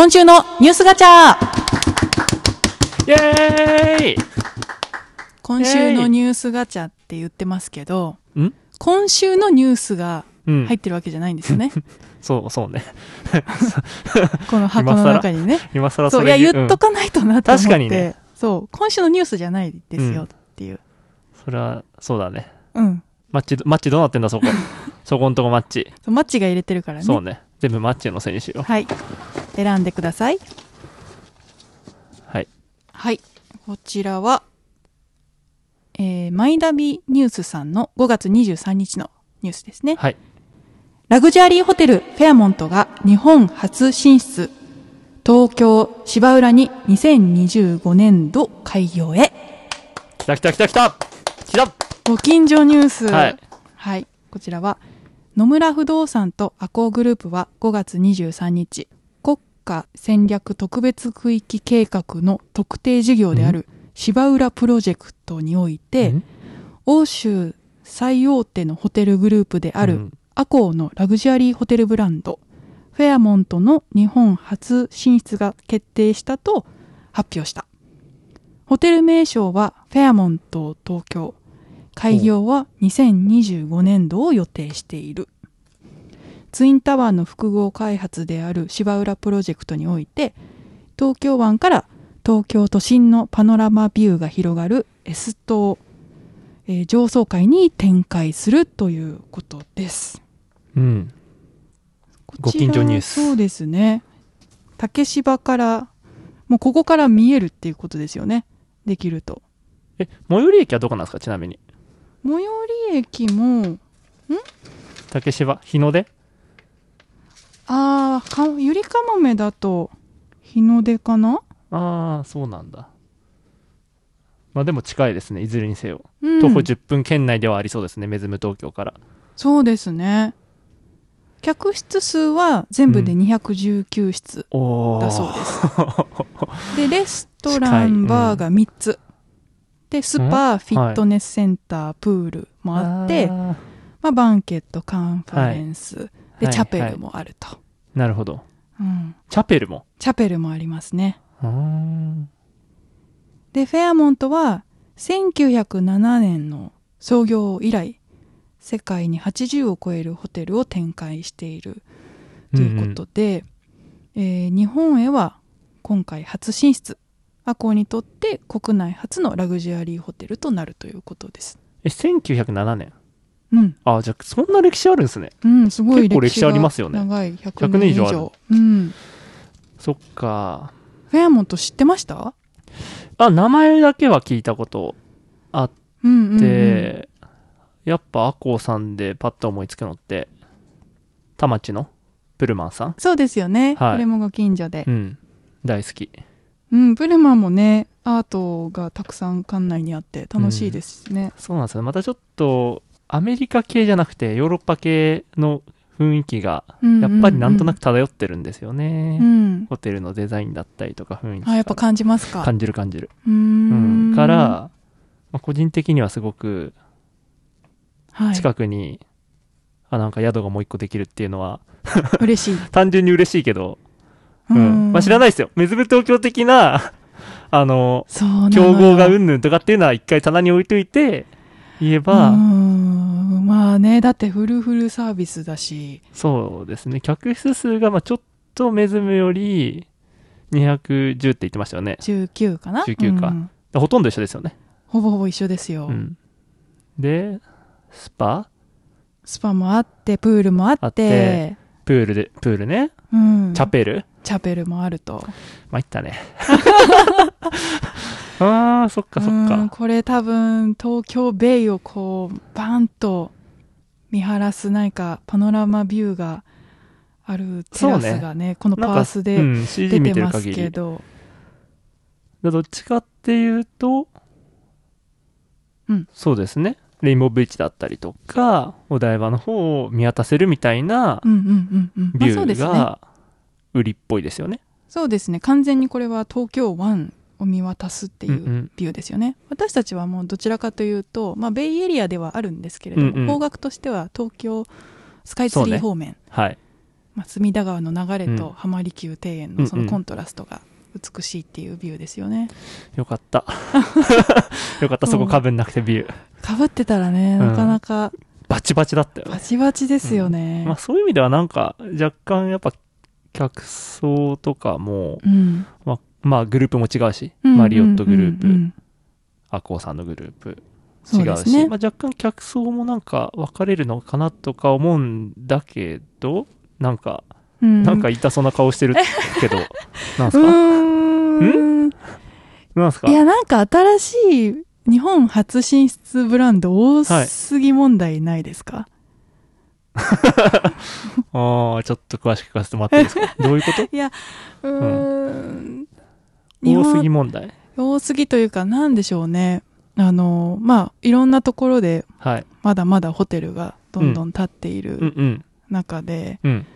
今週のニュースガチャイェーイ今週のニュースガチャって言ってますけど、ん？今週のニュースがうん。入ってるわけじゃないんですよね。そう、そうね。この箱の中にね。今更そう、いれや、言っとかないとなと思って。確かにねそう、今週のニュースじゃないですよっていう。うんそれは、そうだね。うん。マッチ、マッチどうなってんだ、そこ。そこんとこマッチ。マッチが入れてるからね。そうね。全部マッチのせいにしよはい。選んでください。う。はい。はい。こちらは、えー、マイナビニュースさんの5月23日のニュースですね。はい。ラグジュアリーホテルフェアモントが日本初進出。東京芝浦に2025年度開業へ。来た来た来た来た来たご近所ニュース。はい。はい。こちらは、野村不動産とアコーグループは5月23日、国家戦略特別区域計画の特定事業である芝浦プロジェクトにおいてん、欧州最大手のホテルグループであるうんアコーのラグジュアリーホテルブランド、フェアモントの日本初進出が決定したと発表した。ホテル名称はフェアモント東京。開業は2025年度を予定している。ツインタワーの複合開発である芝浦プロジェクトにおいて、東京湾から東京都心のパノラマビューが広がる S 棟、えー上層階に展開するということです。うん。ご近所ニュースそうですね。竹芝から、もうここから見えるっていうことですよね。できると。え、最寄り駅はどこなんですかちなみに。最寄り駅も、竹芝日の出？あーか、ゆりかもめだと、日の出かな？ああ、そうなんだ。まあでも近いですね、いずれにせよ。うん。徒歩10分圏内ではありそうですね、メズム東京から。そうですね。客室数は全部で219室だそうです。で、レストラン、バーが3つ。で、スパ、んフィットネスセンター、プールもあって、ーまあ、バンケット、カンファレンス、で、はいチャペルもあると、なるほど。うん。チャペルも？チャペルもありますね。で、フェアモントは、1907年の創業以来、世界に80を超えるホテルを展開しているということで、えー日本へは今回初進出。アコーにとって国内初のラグジュアリーホテルとなるということです。え、1907年？うん。あ、じゃあ、そんな歴史あるんですね。うん、すごい結構歴史あ歴史がりますよね長い100 100年以上。年以上うん。そっか。フェアモント知ってました？あ、名前だけは聞いたことあっうんうん、うん。て、やっぱアコーさんでパッと思いつくのって、田町の？プルマンさん？そうですよね。はいこれもご近所でう。ん。大好き。うん、プルマンもね、アートがたくさん館内にあって楽しいですしね。そうなんですよ。またちょっと、アメリカ系じゃなくて、ヨーロッパ系の雰囲気が、うんやっぱりなんとなく。く漂ってるんですよね。うん。ホテルのデザインだったりとか雰囲気あ、やっぱ感じますか。感じる感じる。うんん。から、まあ、個人的にはすごくはい、近くに、あ、なんか宿がもう一個できるっていうのは、嬉しい。単純に嬉しいけど、うん。まあ、知らないですよ。メズム東京的な、あの、競合がうんぬんとかっていうのは一回棚に置いといて、言えうば、ん。まあね、だってフルフルサービスだし。そうですね。客室数が、まあちょっとメズムより、210って言ってましたよね。19かな？19かうんほとんど一緒ですよね。ほぼほぼ一緒ですよ。うん。で、スパ？スパもあって、プールもあって、あってプールで、プールね。うん、チャペル？チャペルもあると。参ったね。あー、そっかそっうんか。これ多分、東京ベイをこう、バーンと見晴らす、なんか、パノラマビューがあるテラスがね、このパースうで出見てますてる限り。けど、どっちかっていうと、うんそうですね。レインボービーチだったりとか、お台場の方を見渡せるみたいなビュー。が売りっぽいですよね。そうですね。完全にこれは東京湾を見渡すっていんうんうビューですよね。私たちはもうどちらかというと、まあ、ベイエリアではあるんですけれども、うんうん方角としては東京スカイツリー方面、はい。まあ、隅田川の流れうんと浜離宮庭園うんうんのそのコントラストが美しいっていうビューですよね。よかった。よかった、そこかぶんなくてビュー。かぶってたらね、うんなかなかバチバチだったよねバ。チバチですよね。まあそういう意味ではなんか、若干やっぱ、客層とかも、うんまあ、まあグループも違うし、うんマリオットグループ、うんうんアコーさんのグループ違うし、ねまあ、若干客層もなんか分かれるのかなとか思うんだけど、なんか、うん。なんか痛そうな顔してるけど、なんすうかーん。なんすか？いや、なんか新しい日本初進出ブランド多すぎ問題ないですか、ああ、ちょっと詳しく聞かせてもらっていいですか？どういうこと？うーん。日多す本ぎ問題？多すぎというか、なんでしょうね。あの、まあ、いろんなところではい。まだまだホテルがどんどん建っていうんうるん。中で、うん。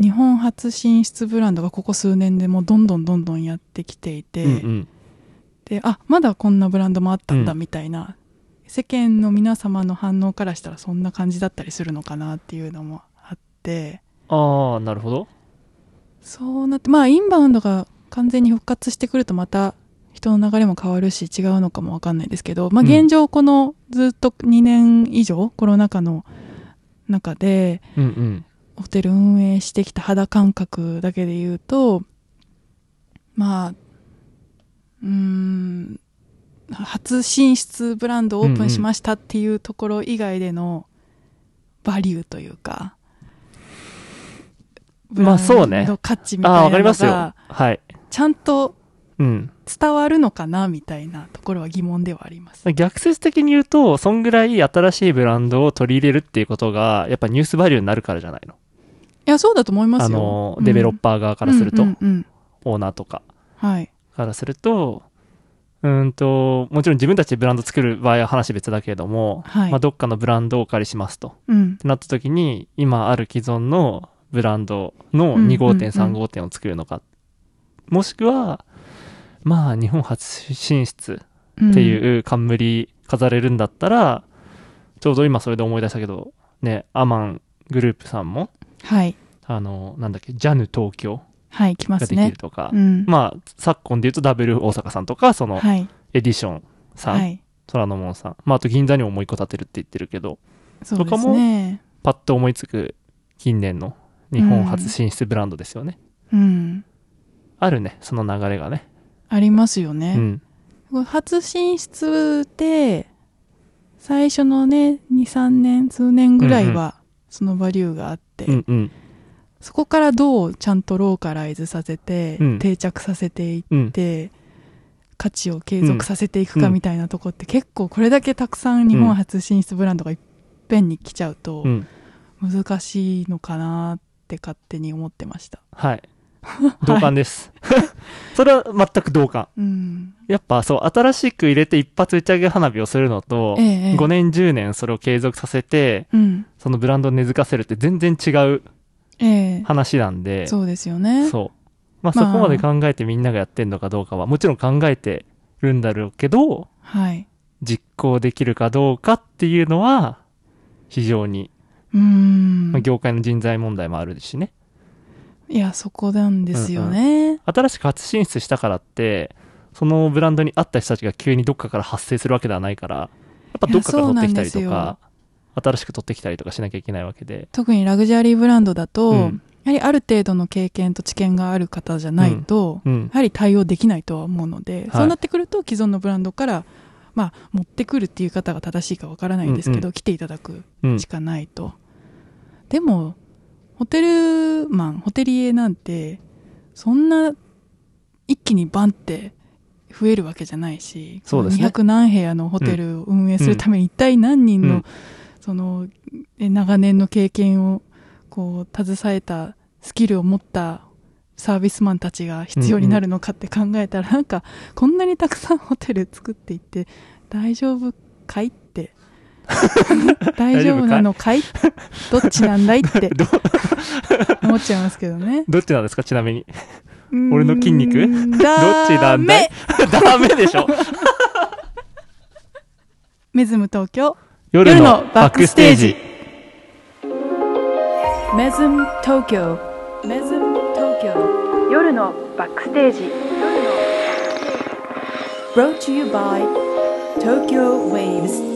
日本初進出ブランドがここ数年でもうどんどんどんどんやってきていて、うんうん。で、あ、まだこんなブランドもあったんだうんみたいな、世間の皆様の反応からしたらそんな感じだったりするのかなっていうのもあって、ああ、なるほど。そうなって、まあ、インバウンドが完全に復活してくるとまた人の流れも変わるし違うのかもわかんないですけど、まあ、うん現状このずっと2年以上コロナ禍の中で。ホテル運営してきた肌感覚だけで言うと、まあ、うーん、初進出ブランドをオープンしましたっていうところ以外でのバリューというか、まあそうねブランド価値みたいなのかりますよが。はい。ちゃんとうん。伝わるのかなみたいなところは疑問ではあります。逆説的に言うと、そんぐらい新しいブランドを取り入れるっていうことが、やっぱニュースバリューになるからじゃないの？いや、そうだと思いますよ。あの、うんデベロッパー側からすると、うんうんうんオーナーとかはい。からすると、うーんと、もちろん自分たちでブランド作る場合は話別だけれども、はいまあ、どっかのブランドをお借りしますと。うん。ってなった時に、今ある既存のブランドのうん2号店、うんうん3号店を作るのか。もしくは、まあ、日本初進出っっていう冠飾れるんだったら、ちょうど今それで思い出したけど、ね、アマングループさんも、はい。あの、なんだっけ、ジャヌ東京はい、来ますねができる。とか、うん。まあ、昨今で言うとダブル大阪さんとか、その、はい。エディションさん、はい。虎ノ門さん、まあ、あと銀座にももう一個建てるって言ってるけど、そうですね。パッと思いつく近年の日本初進出ブランドですよね。うん。あるね、その流れがね。ありますようね。ん。初進出で、最初のね、2、3年、数年ぐらいは、そのバリューがあって、うんうん。そこからどうちゃんとローカライズさせて、うん定着させていっうん。て、価値を継続させていくかうんみたいなとこって結構これだけたくさん日本初進出ブランドがいっぺんに来ちゃうとうん。難しいのかなって勝手に思ってました。はい。同感です。それは全く同感。うん。やっぱそう、新しく入れて一発打ち上げ花火をするのと、ええええ5年10年それを継続させて、うん。そのブランドを根付かせるって全然違うええ話なんで、そうですよね。そう。まあ、まあそこまで考えてみんながやってんのかどうかは、もちろん考えてるんだろうけど、はい。実行できるかどうかっていうのは、非常に、うーんまあ、。業界の人材問題もあるしね。いや、そこなんですよね。新しく初進出したからって、そのブランドに合った人たちが急にどっかから発生するわけではないから、やっぱどっかから取ってきたりとか、新しく取ってきたりとかしなきゃいけないわけで。特にラグジュアリーブランドだと、うんやはりある程度の経験と知見がある方じゃないと、うんや。はり対応できないとは思うので、はいそうなってくると既存のブランドから、まあ、持ってくるっていう方が正しいかわからないんですけど、うんう来ていただくうんし。かないと。でも、ホテルマン、ホテリエなんて、そんな一気にバンって増えるわけじゃないし、そうですね。200何部屋のホテルを運営するために一体何人の、うん。その、え長年の経験を、こう、携えたスキルを持ったサービスマンたちが必要になるのかって考えたら、なんか、こんなにたくさんホテル作っていって、大丈夫かい？って。大丈夫なのかい？どっちなんだいって ど、思っちゃいますけどね。どっちなんですか？ちなみに。俺俺の筋肉？どっちなんだい？ダメでしょ。メズム東京？夜の夜のバックステージ。メズム東京。メズム東京。夜のバックステージ。Brought to you by Tokyo Waves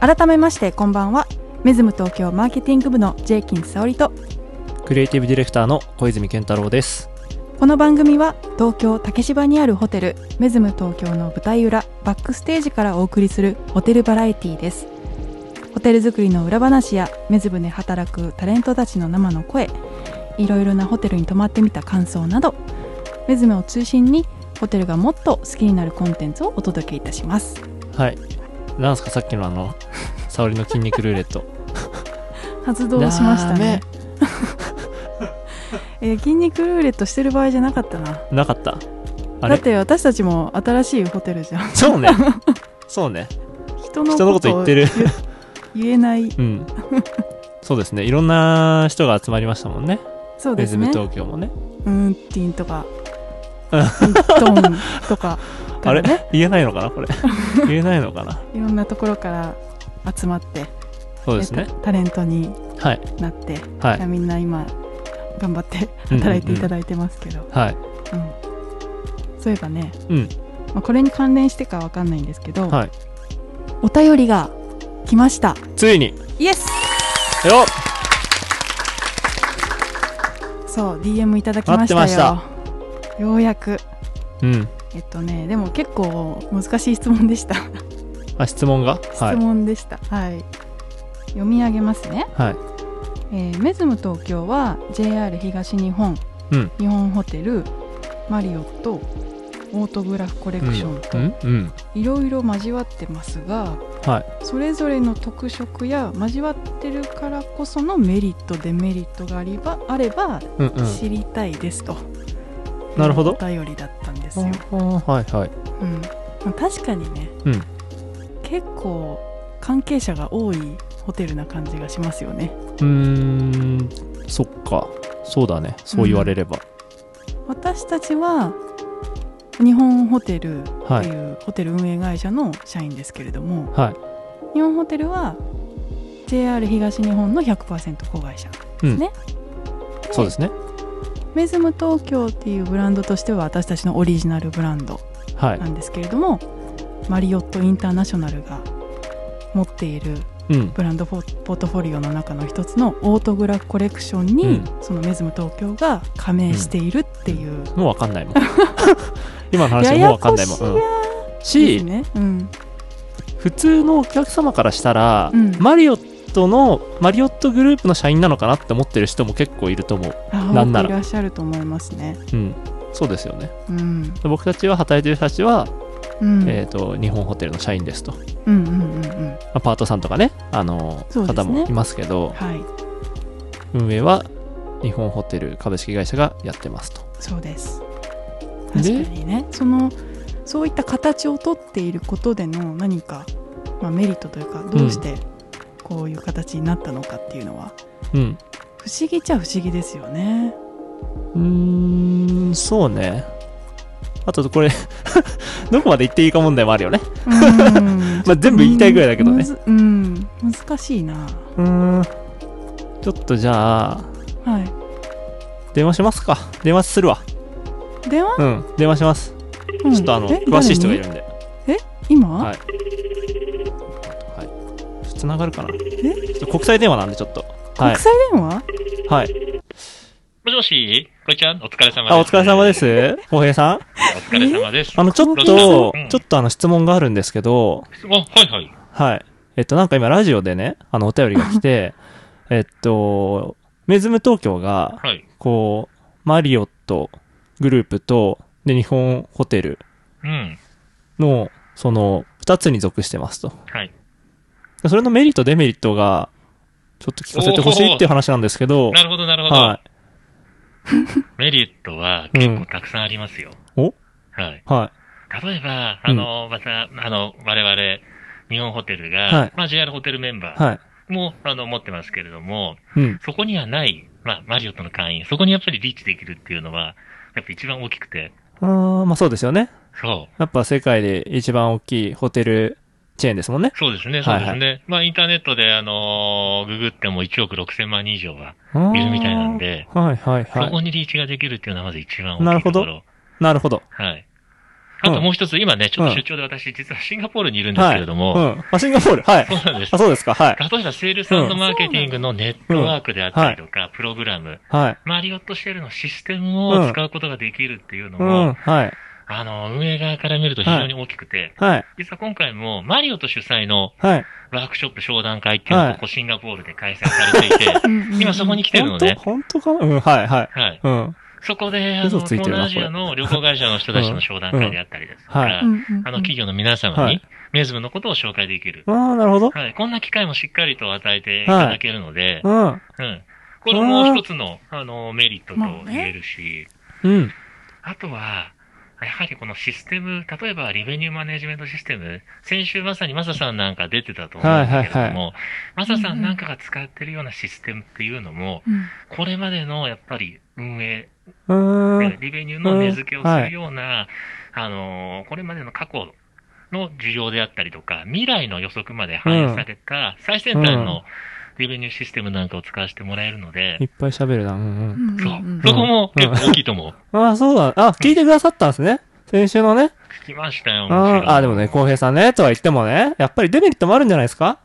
改めましてこんばんはメズム東京マーケティング部のジェイキン沙織とクリエイティブディレクターの小泉健太郎です。この番組は東京竹芝にあるホテルメズム東京の舞台裏バックステージからお送りするホテルバラエティーですホテル作りの裏話やメズムで働くタレントたちの生の声いろいろなホテルに泊まってみた感想などメズムを中心にホテルがもっと好きになるコンテンツをお届けいたしますはい。なんすかさっきのあの、沙織の筋肉ルーレット。発動しましたね えー筋肉ルーレットしてる場合じゃなかったななかっただって私たちも新しいホテルじゃんそうね。そうね。人のことと言ってる。言えないうん。そうですね。いろんな人が集まりましたもんね。そうですね東京もね。うんティンとかうんドンとかあれ？言えないのかな？これ。言えないのかな？いろんなところから集まってそうですねえ。タレントにはい。なって、はいみんな今頑張って働いていただいてますけど、はい。うんそういえばね、うん。まあ、これに関連してかわかんないんですけど、はい。お便りが来ましたついに。イエスよっそう DM いただきましたよ待ってようやくうん。えっとねでも結構難しい質問でしたあ、質問が？質はい。問でしたはい、読み上げますね、はい。えーメズム東京は JR 東日本、うん日本ホテルマリオットオートグラフコレクションとうんうん。いろいろ交わってますがはい。それぞれの特色や交わってるからこそのメリットデメリットがあればあれば。知りたいですと、なるほどお便りだったんですよ、はいはい。うんまあ確かにね、うん結構関係者が多いホテルな感じがしますよねうーん、そっか。そうだね。そう言われれば。私たちは日本ホテルってはい。いうホテル運営会社の社員ですけれども、はい。日本ホテルは JR 東日本の100%子会社うん。ねそうですね。メズム東京っていうブランドとしては私たちのオリジナルブランドはいな。んですけれども、マリオットインターナショナルが持っているうん。ブランドポポートフォリオの中の一つのオートグラフコレクションに、うんそのメズム東京が加盟しているっていう、もうわかんないもん。今の話もうややわかんないもん。し、ね、うん、普通のお客様からしたら、うんマリオットの、マリオットグループの社員なのかなって思ってる人も結構いると思う。あなんならいらっしゃると思いますね。うん。そうですよね。うんで僕たちは働いてる人たちは、うんえっ、と、日本ホテルの社員ですと。まうんうんうんうんあパートさんとかね、あの、ね方もいますけど、はい運営は日本ホテル株式会社がやってますと。そうですで確かにねそのそういった形をとっていることでの何か、まあ、メリットというかどうしてこういう形になったのかっていうのは、うん。不思議っちゃ不思議ですよね。うーん、そうね。あとこれ、どこまで言っていいか問題もあるよね。うん まあ全部言いたいぐらいだけどねうん難しいなうーん。ちょっとじゃあ、はい電話しますか。電話するわ。電話、うん、電話します。うんちょっとあの、え詳しい人がいるんで。今、はいはい。つながるかな？え？ちょっと国際電話なんでちょっと。はい国。際電話？はい。もしもし、こいちゃん、お疲れ様です。あ、お疲れ様で。す。浩平さん？お疲れ様です。あの、ちょっとうん、ちょっとあの、質問があるんですけど、あ、はいはい。はい。えっと、なんか今ラジオでね、あの、お便りが来て、えっと、メズム東京が、はい。こう、マリオットグループと、で、日本ホテルうん。の、その、二つに属してますと。はい。それのメリット、デメリットが、ちょっと聞かせてほしいっていう話なんですけど、なるほど、なるほど。はメリットは結構たくさんありますよ。お？はい。い。は例えば、あの、また、あの、我々、日本ホテルが、はいまあ、JR ホテルメンバい。ーはい。も、あの、持ってますけれども、うん。そこにはない、まあ、マリオットの会員、そこにやっぱりリーチできるっていうのは、やっぱ一番大きくて、あーまあそうですよね。そう。やっぱ世界で一番大きいホテルチェーンですもんね。そうですね、そうですね。まあ、インターネットで、あのーググっても1億6千万人以上はいるみたいなんで、はいはいそこはい。にリーチができるっていうのはまず一番なるほど大きいところ。なるほど。はい。あともう一つ、今ね、ちょっと出張で私、実はシンガポールにいるんですはい。けれども、うん。あ、シンガポール。はい。そうなんですあ、。そうですか。はい。例えば、セールスマーケティングのネットワークであったりとか、プログラム、はい。マリオットシェルのシステムを使うことができるっていうのうも、ん。はい。あの、運営側から見ると非常に大きくて、はい。実は今回もマリオット主催のはい。ワークショップ商談会っていうのがはいここシンガポールで開催されていて、今そこに来てるのね。本当かな？うん。はいはい。はい。うん。そこで、あの、東南アジアの旅行会社の人たちの商談会であったりですとか、あの、企業の皆様にはい、メズムのことを紹介できる。ああ、なるほど。はい。こんな機会もしっかりと与えていただけるので、うん。うん。これも一つの、あの、メリットと言えるし、うん。あとは、やはりこのシステム、例えばリベニューマネジメントシステム、先週まさにマサさんなんか出てたと思うんだけれども、マサさんなんかが使ってるようなシステムっていうのも、うん。これまでのやっぱり運営。リベニューの値付けをするような、あのーこれまでの過去の需要であったりとか、未来の予測まで反映された最先端のリベニューシステムなんかを使わせてもらえるのでい、っぱい喋るな。うんうん。そう。そこも結構大きいと思う。ああ、そうだ。あ、聞いてくださったんですね。先週のね。聞きましたよ。ああー、でもね、浩平さんね、とは言ってもね、やっぱりデメリットもあるんじゃないですか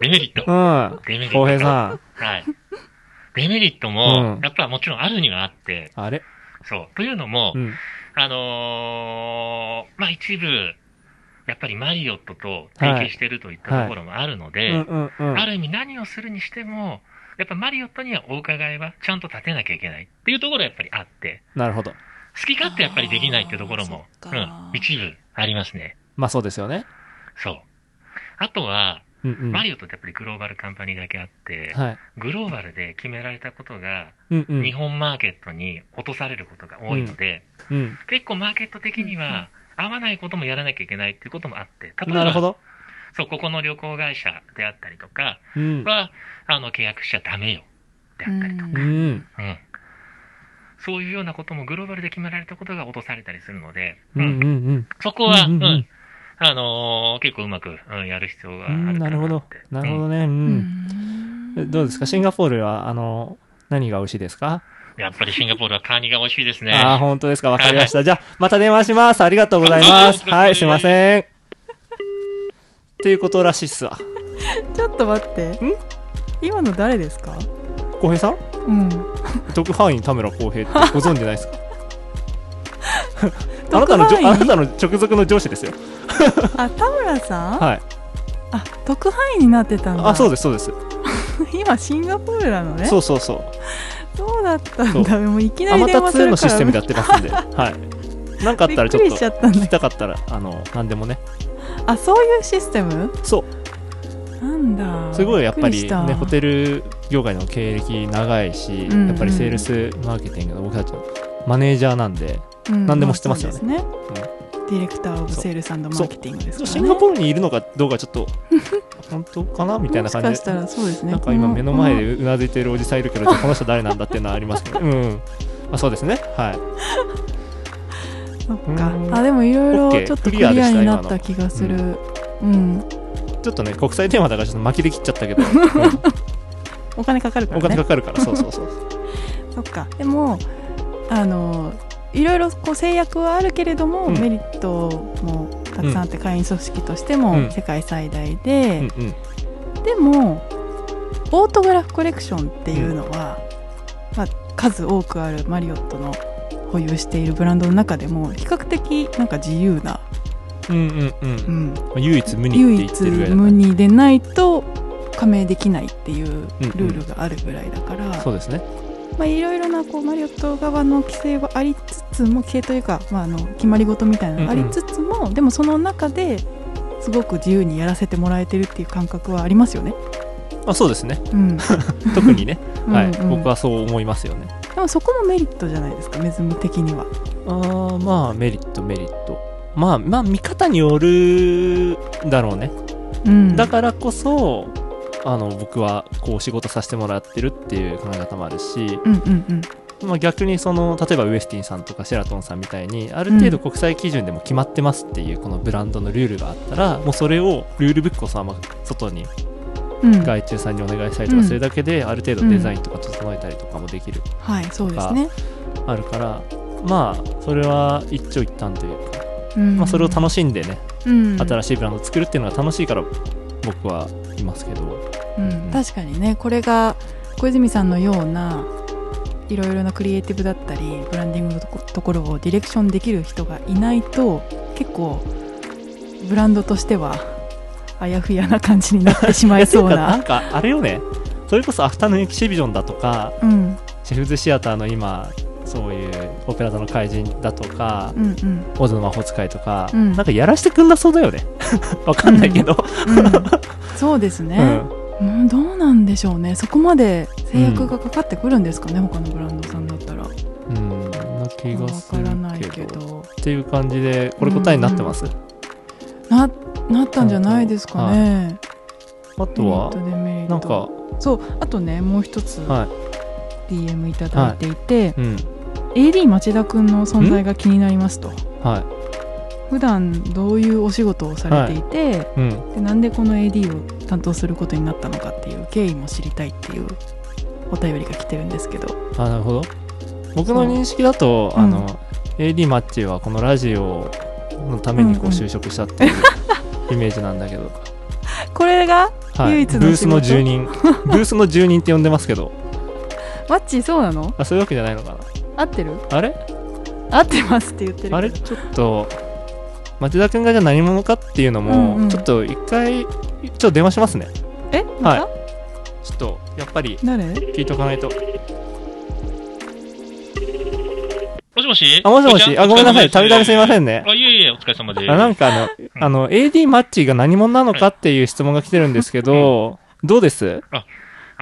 デメリットう。ん。デメリット。浩平さん。はい。デメリットうん、もやっぱもちろんあるにはあって、あれそう。というのも、うん。あのーまあ、一部、やっぱりマリオットと提携してるといったところもあるので、うんうんうん。ある意味何をするにしても、やっぱマリオットにはお伺いはちゃんと立てなきゃいけないっていうところはやっぱりあって、なるほど。好き勝手やっぱりできないっていうところも、うんか、一部ありますね。まあそうですよね。そう。あとは、うんうん。マリオットってやっぱりグローバルカンパニーだけあって、はい。グローバルで決められたことが、うんうん。日本マーケットに落とされることが多いので、うん。結構マーケット的には合わないこともやらなきゃいけないっていうこともあって、例えばなるほど。そう、ここの旅行会社であったりとかうん。は、あの、契約しちゃダメよ。であったりとか、うん。うん。そういうようなこともグローバルで決められたことが落とされたりするので、うんうんうん。そこは、うんん、ううんうんあのー結構うまく、うん、やる必要があるかうん、ななるほど。なるほどね。う。うんんどうですか？シンガポールは、あの、何が美味しいですか？やっぱりシンガポールはカニが美味しいですね。ああ、本当ですか。わかりました。じゃあ、また電話します。ありがとうございます。あはい、すいません。っていうことらしいっすわ。ちょっと待ってん？今の誰ですか？浩平さん？うん特派員田村浩平ってご存知ないですか？あなたのあなたの直属の上司ですよ。あ田村さん、はい。あ特派員になってたんだあ、そうです、そうです。今シンガポールなのねそうそうそう。そうだったんだ。もういきなアマタり電話す2のシるからステムでやってますんで。はい。なんかあったらちょっと聞だきたかったら、あの、なんでもね。あそういうシステム？そう。なんだ。すごいやっぱりね、ホテル業界の経歴長いし、うんうん。やっぱりセールスマーケティングの僕たちのマネージャーなんで、うん何でも知ってますよね。そうディレクターオブセールスマーケティングですからね。シンガポールにいるのかどうかちょっっと、本当かなみたいな感じで。もしかしたらそうですね。なんか今目の前こでうなずいてるおじさんいるけど、この人誰なんだっていうのはありますけど、うん。まあそうですね。はい。そっか。うん。あでもいろいろちょっとクリアになった。気がする。うん。ちょっとね、国際電話だからちょっと巻きで切っちゃったけど、う んお金かかるかおらね。金かかるから、そうそうそう。そっか。でもあのいろいろこう制約はあるけれども、うん。メリットもたくさんあって、会員組織としてうん。も世界最大で、うんうん。でもオートグラフコレクションっていうのは、まあ、数多くあるマリオットの保有しているブランドの中でも比較的なんか自由な、うんうんうん。う。ん、唯一無二って唯一無二でないと加盟できないっていううんうん。ルールがあるぐらいだから、そうですね。まあ、いろいろなこうマリオット側の規制はありつつも規制というか、まあ、あの決まり事みたいなのがありつつも、でもその中ですごく自由にやらせてもらえてるっていう感覚はありますよね。あそうですね。うん、特にね。はい。うんうん僕はそう思いますよね。でもそこもメリットじゃないですかメズム的には。ああまあメリットメリットまあまあ見方によるだろうね、うん、だからこそあの僕はこう仕事させてもらってるっていう考え方もあるしうんうんうん。まあ、逆にその例えばウエスティンさんとかシェラトンさんみたいにある程度国際基準でも決まってますっていうこのブランドのルールがあったらもうそれをルールブックをそのまま外にうん。外注さんにお願いしたりとかするだけである程度デザインとか整えたりとかもできる、はいそうですね、あるからまあそれは一長一短というか、うん。まあ、それを楽しんでねうん。新しいブランドを作るっていうのが楽しいから僕はいますけど。うん、確かにねこれが小泉さんのようないろいろなクリエイティブだったりブランディングのところをディレクションできる人がいないと結構ブランドとしてはあやふやな感じになってしまいそうな。なんかあれよね。それこそアフタヌーンエキシビジョンだとかうん。シェフズシアターの今そういうオペラ座の怪人だとか、うんうん。オズの魔法使いとか、うん。なんかやらしてくんなそうだよね。わかんないけど、うんそうですね、うんうん、どうなんでしょうね。そこまで制約がかかってくるんですかね、他のブランドさんだったら。うんな気がわするからないけど。っていう感じでこれ答えになってます、ななったんじゃないですかね、あとは？なんか？そうあとねもう一つ。は DM いただいていて、い。うん。AD 町田くんの存在が気になりますと。は普段どういうお仕事をされていて、い。うん。でなんでこの AD を担当することになったのかっていう経緯も知りたいっていうお便りが来てるんですけど。あなるほど。僕の認識だと、う。ん。あの AD マッチはこのラジオのためにこう就職したっていう イメージなんだけど、これがはい、唯一のブースの住人。ブースの住人って呼んでますけど。マッチーそうなの？あそういうわけじゃないのか合ってる？なあれ？合ってますって言ってるあれ？ちょっと町田君がじゃあ何者かっていうのも、うんうん。ちょっと一回ちょっと電話しますね。えまた、はちょっとやっぱり誰？聞いとかないと。もしもし？あもしもし？あごめんなさい。たびたびす。いませんね。あ、いえいえ、お疲れ様です。あなんかあの、あの、AD マッチが何者なのかっていう質問が来てるんですけど、どうです？あ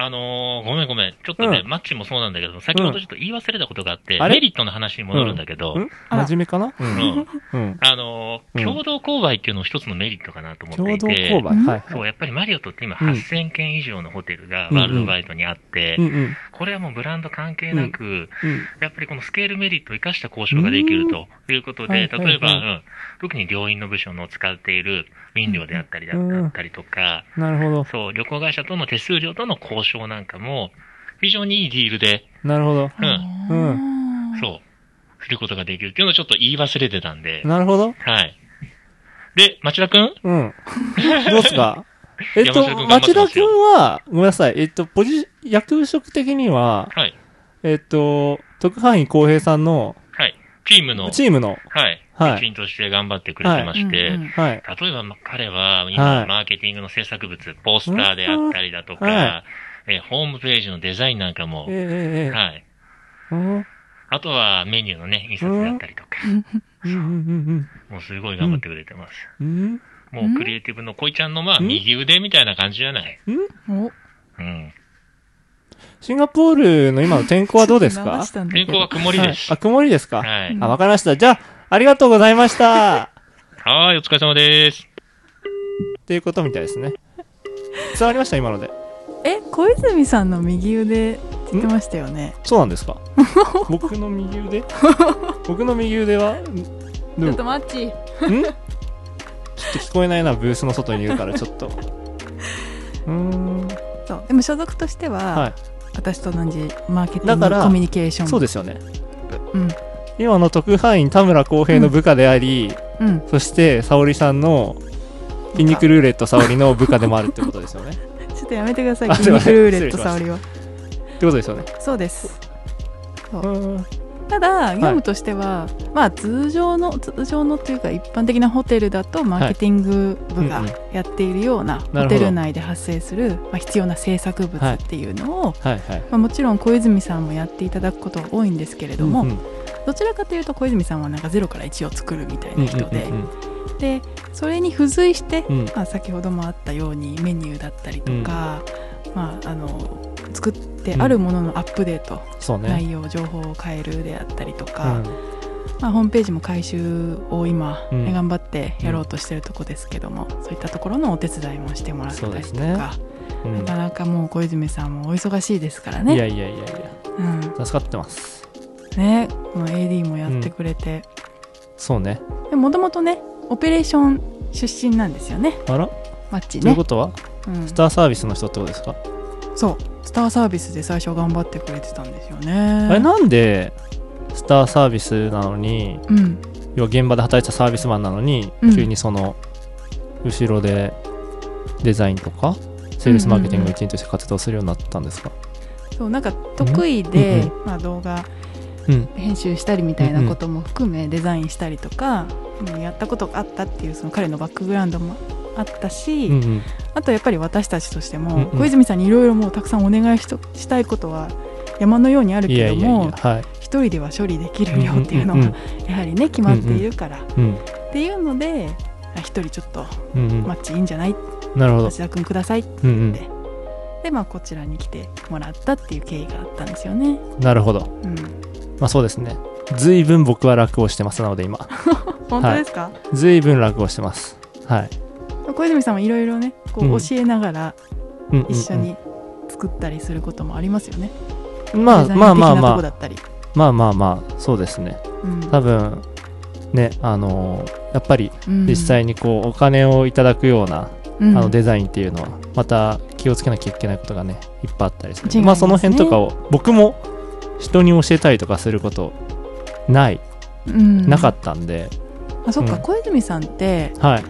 のー、ごめんごめん。ちょっとね、うマッチもそうなんだけど、先ほどちょっと言い忘れたことがあって、あれ？メリットの話に戻るんだけど、んあら真面目かなう。うんん。うん。あのー、うん共同購買っていうのも一つのメリットかなと思共同っていて、購買？うんはい。そう、やっぱりマリオットって今うん8000件以上のホテルがうんうんワールドワイドにあって、うんうん。これはもうブランド関係なく、うん。やっぱりこのスケールメリットを生かした交渉ができるということで、はいはいはい例えば、うん、特に病院の部署の使っているウィン料であったりだうんだったりとか、なるほど。そう、旅行会社との手数料との交渉なんかも、非常にいいディールで、なるほど。うんうそう、することができるっていうのをちょっと言い忘れてたんで、なるほど。はい。で、町田くん？うん。どうっすか？えっと町田君ますよは、ごめんなさい。えっと、ポジ、役職的には、はい。えっと、特派員浩平さんのはい。チームの、チームの、はい。はい一員として頑張ってくれてまして、うんうんはい。例えばま彼はは今、いマーケティングの制作物、ポスターであったりだとか、はえーホームページのデザインなんかもえ、ええええはい。うんあとはメニューのね、印刷だったりとか、もうすごい頑張ってくれてます。もうクリエイティブの恋ちゃんのまあうん右腕みたいな感じじゃない？うんおうん。シンガポールの今の天候はどうです流か？天候は曇りです。はいあ、曇りですか、はい。あ、わかりました。じゃあ、ありがとうございました。はーい、お疲れ様です。っていうことみたいですね。伝わりました？今ので。え小泉さんの右腕って言ってましたよねそうなんですか？僕の右腕？僕の右腕は、ん ちょっと待っちん？ちょっと聞こえないな、ブースの外にいるから、ちょっと。うーん。そうでも所属としては、はい。私と同じマーケティンだからグコミュニケーションそうですよね。うん今の特派員田村康平の部下であり、うんそして沙織さんの筋肉ルーレット沙織の部下でもあるってことですよね。っとやめてください。あ筋肉ルーレット失礼しました。沙織はってことですよね。そうです。ただ業務としては、まあ通常の通常のというか一般的なホテルだとマーケティング部がやっているようなホテル内で発生する、まあ、必要な制作物っていうのを、はい。はい。まあ、もちろん小泉さんもやっていただくことが多いんですけれども、うんうんどちらかというと小泉さんはなんかゼロから1を作るみたいな人で、でそれに付随して、うん。うんまあ、先ほどもあったようにメニューだったりとか、まあ、あの作ってあるもののアップデート、そうね。内容情報を変えるであったりとうか、ん。まあ、ホームページも改修を今、頑張ってやろうとしてるとこですけども、そういったところのお手伝いもしてもらったりとか、そうん。なかなかもう小泉さんもお忙しいですからね。いやいやいやいや、うん、助かってます。ねこの AD もやってくれて、そうね。もともとねオペレーション出身なんですよね。あら？マッチね。ということは？うん。スターサービスの人ってことですか、そう。スターサービスで最初頑張ってくれてたんですよね。あれなんでスターサービスなのにうん。要は現場で働いてたサービスマンなのに、うん。急にその後ろでデザインとかセールスマーケティングの一員として活動するようになったんですか、そうなんか得意で、うんまあ、動画うん編集したりみたいなことも含めデザインしたりとか、うんやったことがあったっていうその彼のバックグラウンドもあったし、うんうん。あとやっぱり私たちとしても、うんうん。小泉さんにいろいろもうたくさんお願いしとしたいことは山のようにあるけどもやはい。一人では処理できるよっていうのがやはりね決まっているから、うんうんっていうのであ一人ちょっとうんうん。マッチいいんじゃない？なるほど。橋田君くださいうんうん。ででまあこちらに来てもらったっていう経緯があったんですよね。なるほど。うん、まあそうですね。随分僕は楽をしてますなので今。本当ですか、随分楽をしてます。はい、小泉さんもいろいろねこううん。教えながら一緒に作ったりすることもありますよね。まあまあまあまあ。まあまあまあそうですね。うん多分ねあのやっぱりうん。実際にこうお金をいただくような、うん。あのデザインっていうのはまた気をつけなきゃいけないことがねいっぱいあったりする。まあ違いますね。その辺とかを僕も人に教えたりとかすることない、うん。なかったんで。あそっか、うん。小泉さんってはい。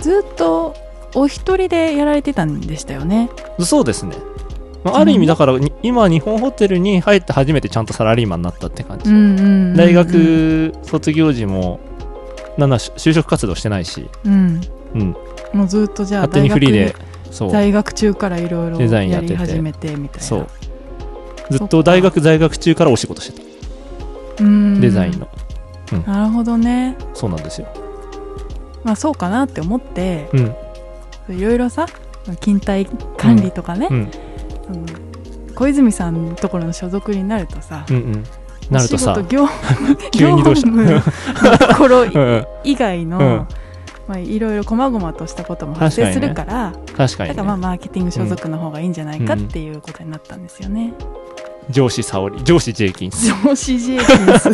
ずっとお一人でやられてたんでしたよね。そうですね、まあ、ある意味だからに今日本ホテルに入って初めてちゃんとサラリーマンになったって感じ、うんうんうんうん。大学卒業時もなんだ就就職活動してないし、うん。うん、もうずっとじゃあ勝手にフリーでそう。在学中からいろいろデザインややっててり始めてみたいな。そうずっと大学在学中からお仕事してた。うん。デザインの、なるほどね。そうなんですよ。まあそうかなって思ってうん。いろいろさ勤怠管理とかね、うん。その小泉さんのところの所属になるとさ、うんうん。なるとさお仕事業務 急にどうした？業務のところうんうん。以外の、うん。まあ、いろいろ細々としたことも発生するから確かに、ね、だからまあマーケティング所属の方がいいんじゃないかっていうことになったんですよね。上司沙織上司ジェイキンス。上司 J キンス。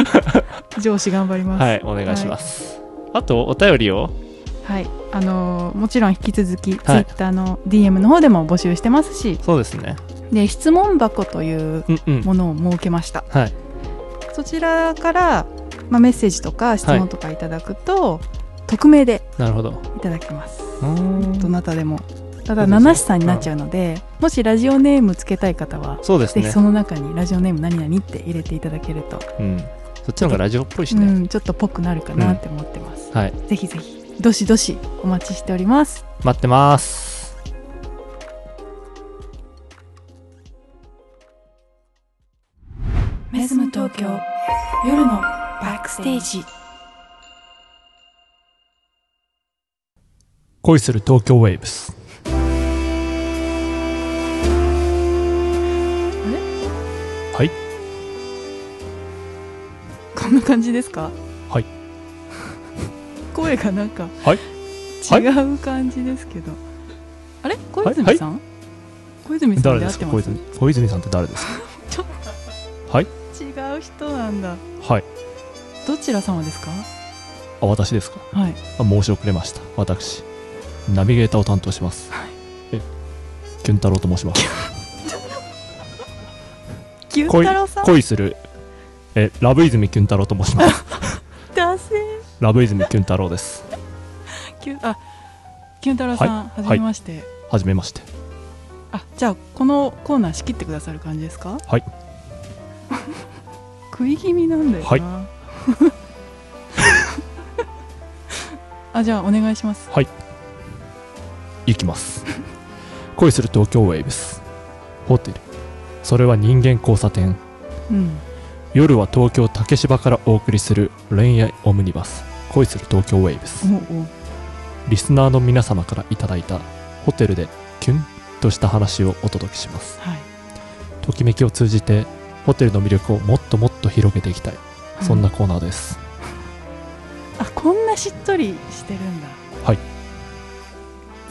上司頑張ります。はいお願いします、あとお便りを。はい、あのーもちろん引き続き、はい。Twitter の DM の方でも募集してますし。そうですね。で質問箱といううんうん。ものを設けました。はい。そちらから、まあ、メッセージとか質問とかいただくと、匿名でなるほど。いただけます。どなたでもただ七七さんになっちゃうので、もしラジオネームつけたい方はそうですね。ぜひその中にラジオネーム何々って入れていただけると、うん。そっちの方がラジオっぽいしね、うん、ちょっとぽくなるかなって思ってます、はい。ぜひぜひどしどしお待ちしております。待ってます。メズム東京夜のバックステージ。恋する東京ウェーブスこんな感じですか？はい。声がなんかはい。違う感じですけど、あれ？小泉さん、小泉さん誰で合ってます？小泉。小泉さんって誰ですか？ちょはい。違う人なんだ。はい。どちら様ですか？あ私ですか？はい。あ申し遅れました。私。ナビゲーターを担当します、はい。えキュン太郎と申します。牛太郎さん？恋するえラブ泉キュン太郎と申します。ラブ泉キュン太郎です。キュあキュン太郎さん、はじめまして、はじめまして。あじゃあこのコーナー仕切ってくださる感じですか？はい。食い気味なんだよな、はい。あじゃあお願いします。行きます。恋する東京ウェーブス。ホテル。それは人間交差点。うん夜は東京竹芝からお送りする恋愛オムニバス。恋する東京ウェーブス。リスナーの皆様からいただいたホテルでキュンとした話をお届けします。はい。ときめきを通じてホテルの魅力をもっともっと広げていきたい。そんなコーナーです、あこんなしっとりしてるんだ。はい。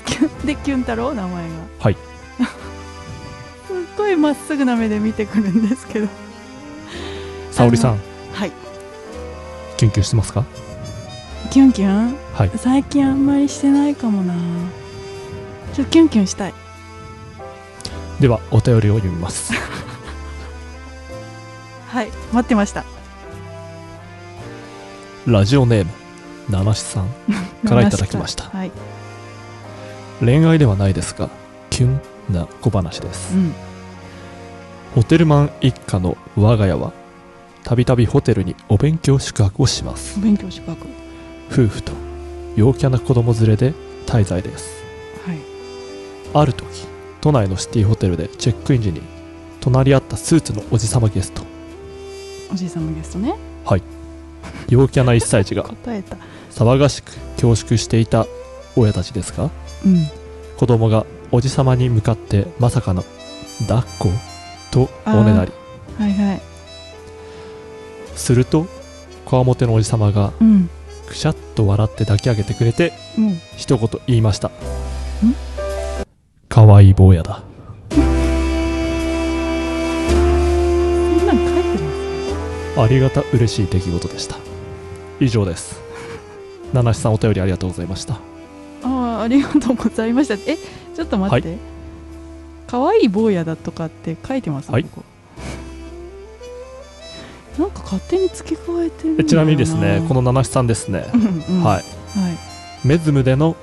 キュンでキュン太郎？名前が。はい。すっごいまっすぐな目で見てくるんですけど沙織さんはい。キュンキュンしてますか？キュンキュン？はい。最近あんまりしてないかもな。ちょっとキュンキュンしたい。ではお便りを読みます。はい待ってました。ラジオネーム七七さん。からいただきました。はい。恋愛ではないですがキュンな小話です。うん。ホテルマン一家の我が家はたびたびホテルにお勉強宿泊をします。お勉強宿泊。夫婦と陽キャな子供連れで滞在です。はい。ある時都内のシティホテルでチェックイン時に隣り合ったスーツのおじさまゲスト。おじいさんのゲストね。陽キャな1歳児が 答えた。騒がしく恐縮していた親たちですがうん。子供がおじさまに向かってまさかの抱っことおねだり。はいはいするとこわもてのおじさまがうん。くしゃっと笑って抱き上げてくれてもう一言言いました。かわいい坊やだ。ありがた嬉しい出来事でした。以上です。七七さんお便りありがとうございました。ああありがとうございました。えちょっと待って、可愛い坊やだとかって書いてます？はい。ここなんか勝手に付け加えてるちなみにですねこの七七さんですね。うんうんはい。はい。メズムでの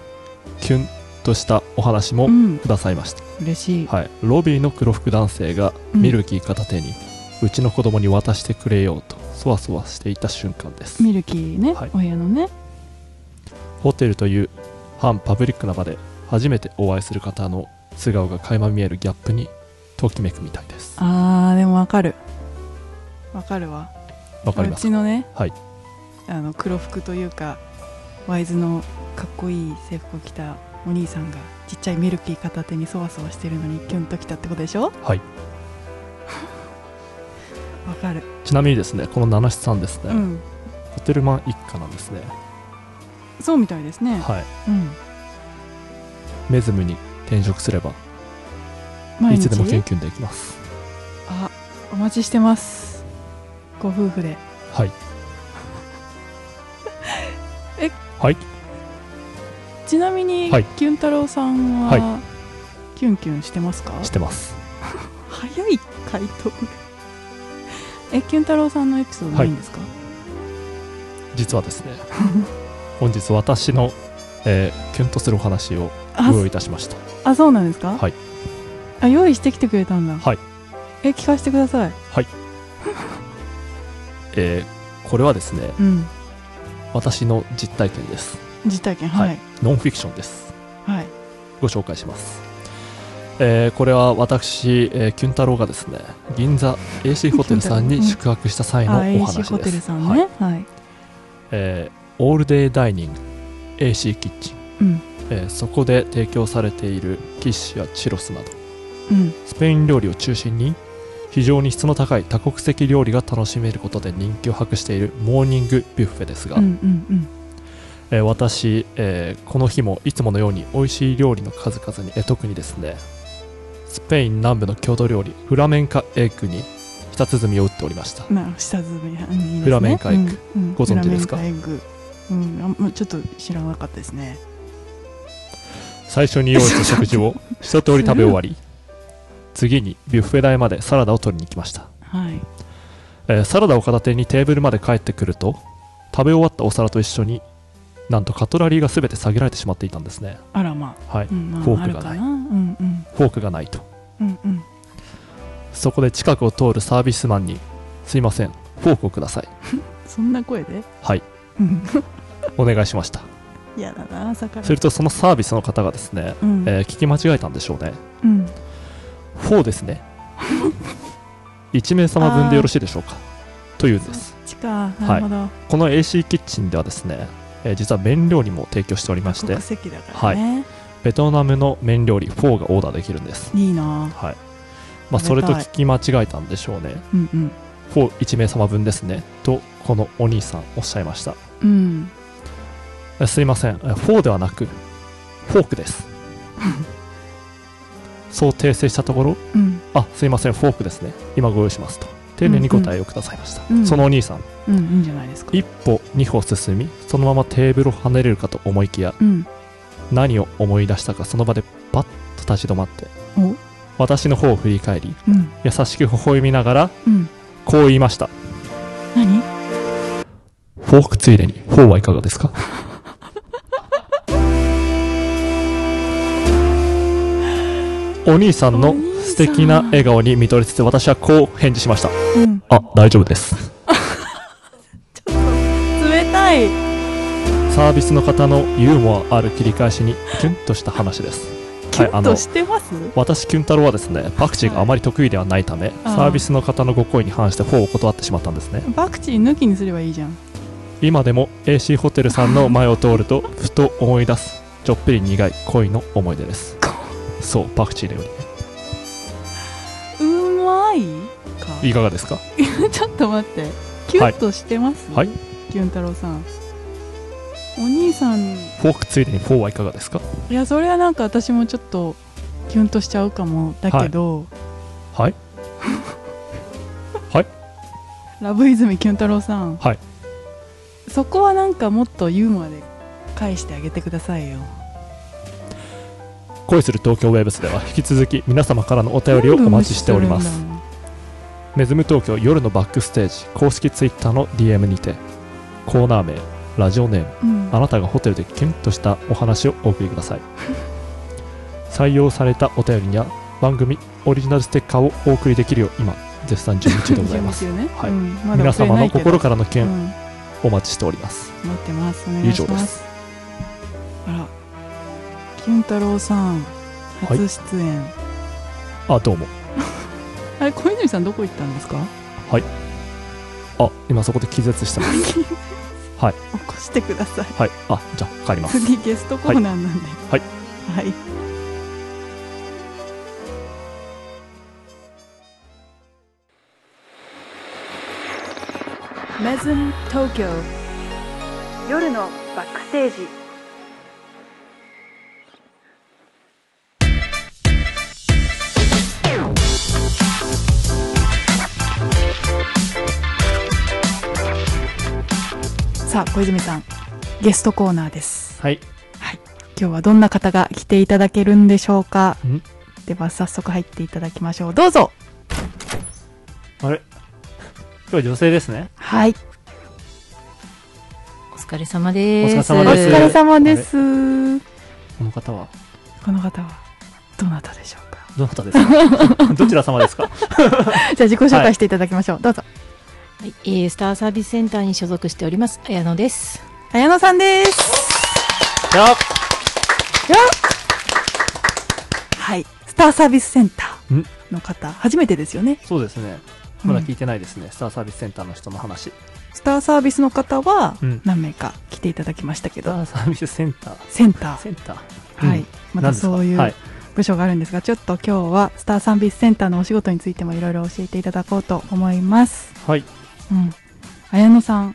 キュンとしたお話もうん。くださいました、嬉しい、はい、ロビーの黒服男性がうん。ミルキー片手にうちの子供に渡してくれようとそわそわしていた瞬間です。ミルキーね、はい。お部屋のね。ホテルという反パブリックな場で初めてお会いする方の素顔が垣間見えるギャップにときめくみたいです。あーでもわかるわかるわ。うわかります。ちのね、はい。あの黒服というかワイズのかっこいい制服を着たお兄さんがちっちゃいミルキー片手にそわそわしてるのにキュンときたってことでしょ？はい。わかる。ちなみにですねこの七七さんですね、うん。ホテルマン一家なんですね。そうみたいですね、はい。うん。メズムに転職すればいつでもキュンキュンできます。あお待ちしてますご夫婦で。はい。え？はい。ちなみに、はい。キュン太郎さんは、はキュンキュンしてますか？してます。早い回答。えキュン太郎さんのエピソードないんですか、実はですね 本日私の、えーキュンとするお話をあご用意いたしました。あそうなんですか？はい。あ用意してきてくれたんだ。はい。え聞かせてくださいえーこれはですねうん。私の実体験です。実体験はい。はい、ノンフィクションです。ご紹介します、えーこれは私、えーキュン太郎がですね銀座 AC ホテルさんに宿泊した際のあお話です。ホテルさんはい。ねはい、えーオールデイダイニング AC キッチン、うん。えーそこで提供されているキッシュやチュロスなどうん。スペイン料理を中心に非常に質の高い多国籍料理が楽しめることで人気を博しているモーニングビュッフェですが、うんうんえー私、えーこの日もいつものように美味しい料理の数々に、えー特にですねスペイン南部の郷土料理フラメンカエッグに舌鼓を打っておりました。うんな下積み、うんいいですね。フラメンカエッグ、うんうん。ご存知ですか？うん。あんまちょっと知らなかったですね。最初に用意した食事を一通り食べ終わり次にビュッフェ台までサラダを取りに行きました、はい。えーサラダを片手にテーブルまで帰ってくると食べ終わったお皿と一緒になんとカトラリーが全て下げられてしまっていたんですね。あらまあ、はい。うんまあ、フォークがない。あるかな。うんうん。フォークがないと。うんうん。そこで近くを通るサービスマンにすいませんフォークをください。そんな声で？はい。うん。お願いしました。嫌だな朝から。するとそのサービスの方がですね、うん。えー聞き間違えたんでしょうね。うん4ですね。1名様分でよろしいでしょうか？というんです。ちか。なるほど、この AC キッチンではですね、えー実は麺料理も提供しておりまして国籍だからね、ベトナムの麺料理4がオーダーできるんです。い、いな。はい。まあ、それと聞き間違えたんでしょうね。うんうん。41名様分ですね。とこのお兄さんおっしゃいました。うん。えすいません。え4ではなくフォークです そう訂正したところうん。あすいませんフォークですね。今ご用意しますと。丁寧にご対応くださいました、うんうん。そのお兄さん。うんいいんじゃないですか。一歩二歩進みそのままテーブルを離れるかと思いきやうん。何を思い出したかその場でパッと立ち止まってお？私の方を振り返りうん。優しく微笑みながらうん。こう言いました。何？フォークついでにフォーはいかがですか？お兄さんの素敵な笑顔に見とれつつ私はこう返事しました。うん。あ大丈夫です。冷たい。サービスの方のユーモアある切り返しにキュンとした話です。キュンとはいあのしてます？私キュン太郎はですねパクチーがあまり得意ではないため、サービスの方のご好意に反してフォーを断ってしまったんですね。パクチー抜きにすればいいじゃん。今でも AC ホテルさんの前を通るとふと思い出す。ちょっぴり苦い恋の思い出です そうパクチーのよ。ううまいか？にいかがですか？ちょっと待って。キュンとしてます、はい。キュン太郎さん。お兄さん。フォークついでにフォーはいかがですか？いやそれはなんか私もちょっとキュンとしちゃうかもだけど、はい。ラブ泉キュン太郎さん、はい。そこはなんかもっとユーモアで返してあげてくださいよ恋する東京ウェブスでは引き続き皆様からのお便りをお待ちしております。メズム東京夜のバックステージ公式ツイッターの DM にてコーナー名ラジオネームうん。あなたがホテルでキュンとしたお話をお送りください。採用されたお便りには番組オリジナルステッカーをお送りできるよう今絶賛準備中でございます。はい。うん。まだ皆様の心からのキュンうん。お待ちしております。待ってます。以上ですす。あらキュン太郎さんはい。初出演、あどうも。あれ小泉さんどこ行ったんですか？あ今そこで気絶してます。起こしてください。はい。あじゃあ帰ります。次ゲストコーナーなんで。はい。はい。メズム東京夜のバックステージさあ小泉さんゲストコーナーです。はい。今日はどんな方が来ていただけるんでしょうか？ん？では早速入っていただきましょう。どうぞ。あれ？今日は女性ですね。はい。お疲れ様です。おお疲れ様です。疲れ様です。この方は？この方はどなたでしょうか？どなたですか？どちら様ですか？じゃあ自己紹介していただきましょう、どうぞはい、えースターサービスセンターに所属しております、綾野です。綾野さんです。いやはい。スターサービスセンターんの方初めてですよね。そうですね。まだ聞いてないですね、スターサービスセンターの人の話。スターサービスの方はうん。何名か来ていただきましたけど、スターサービスセンター。センター。センター。はい、うん。またそういうはい。部署があるんですが、ちょっと今日はスターサービスセンターのお仕事についてもいろいろ教えていただこうと思います。はいうん。綾野さん、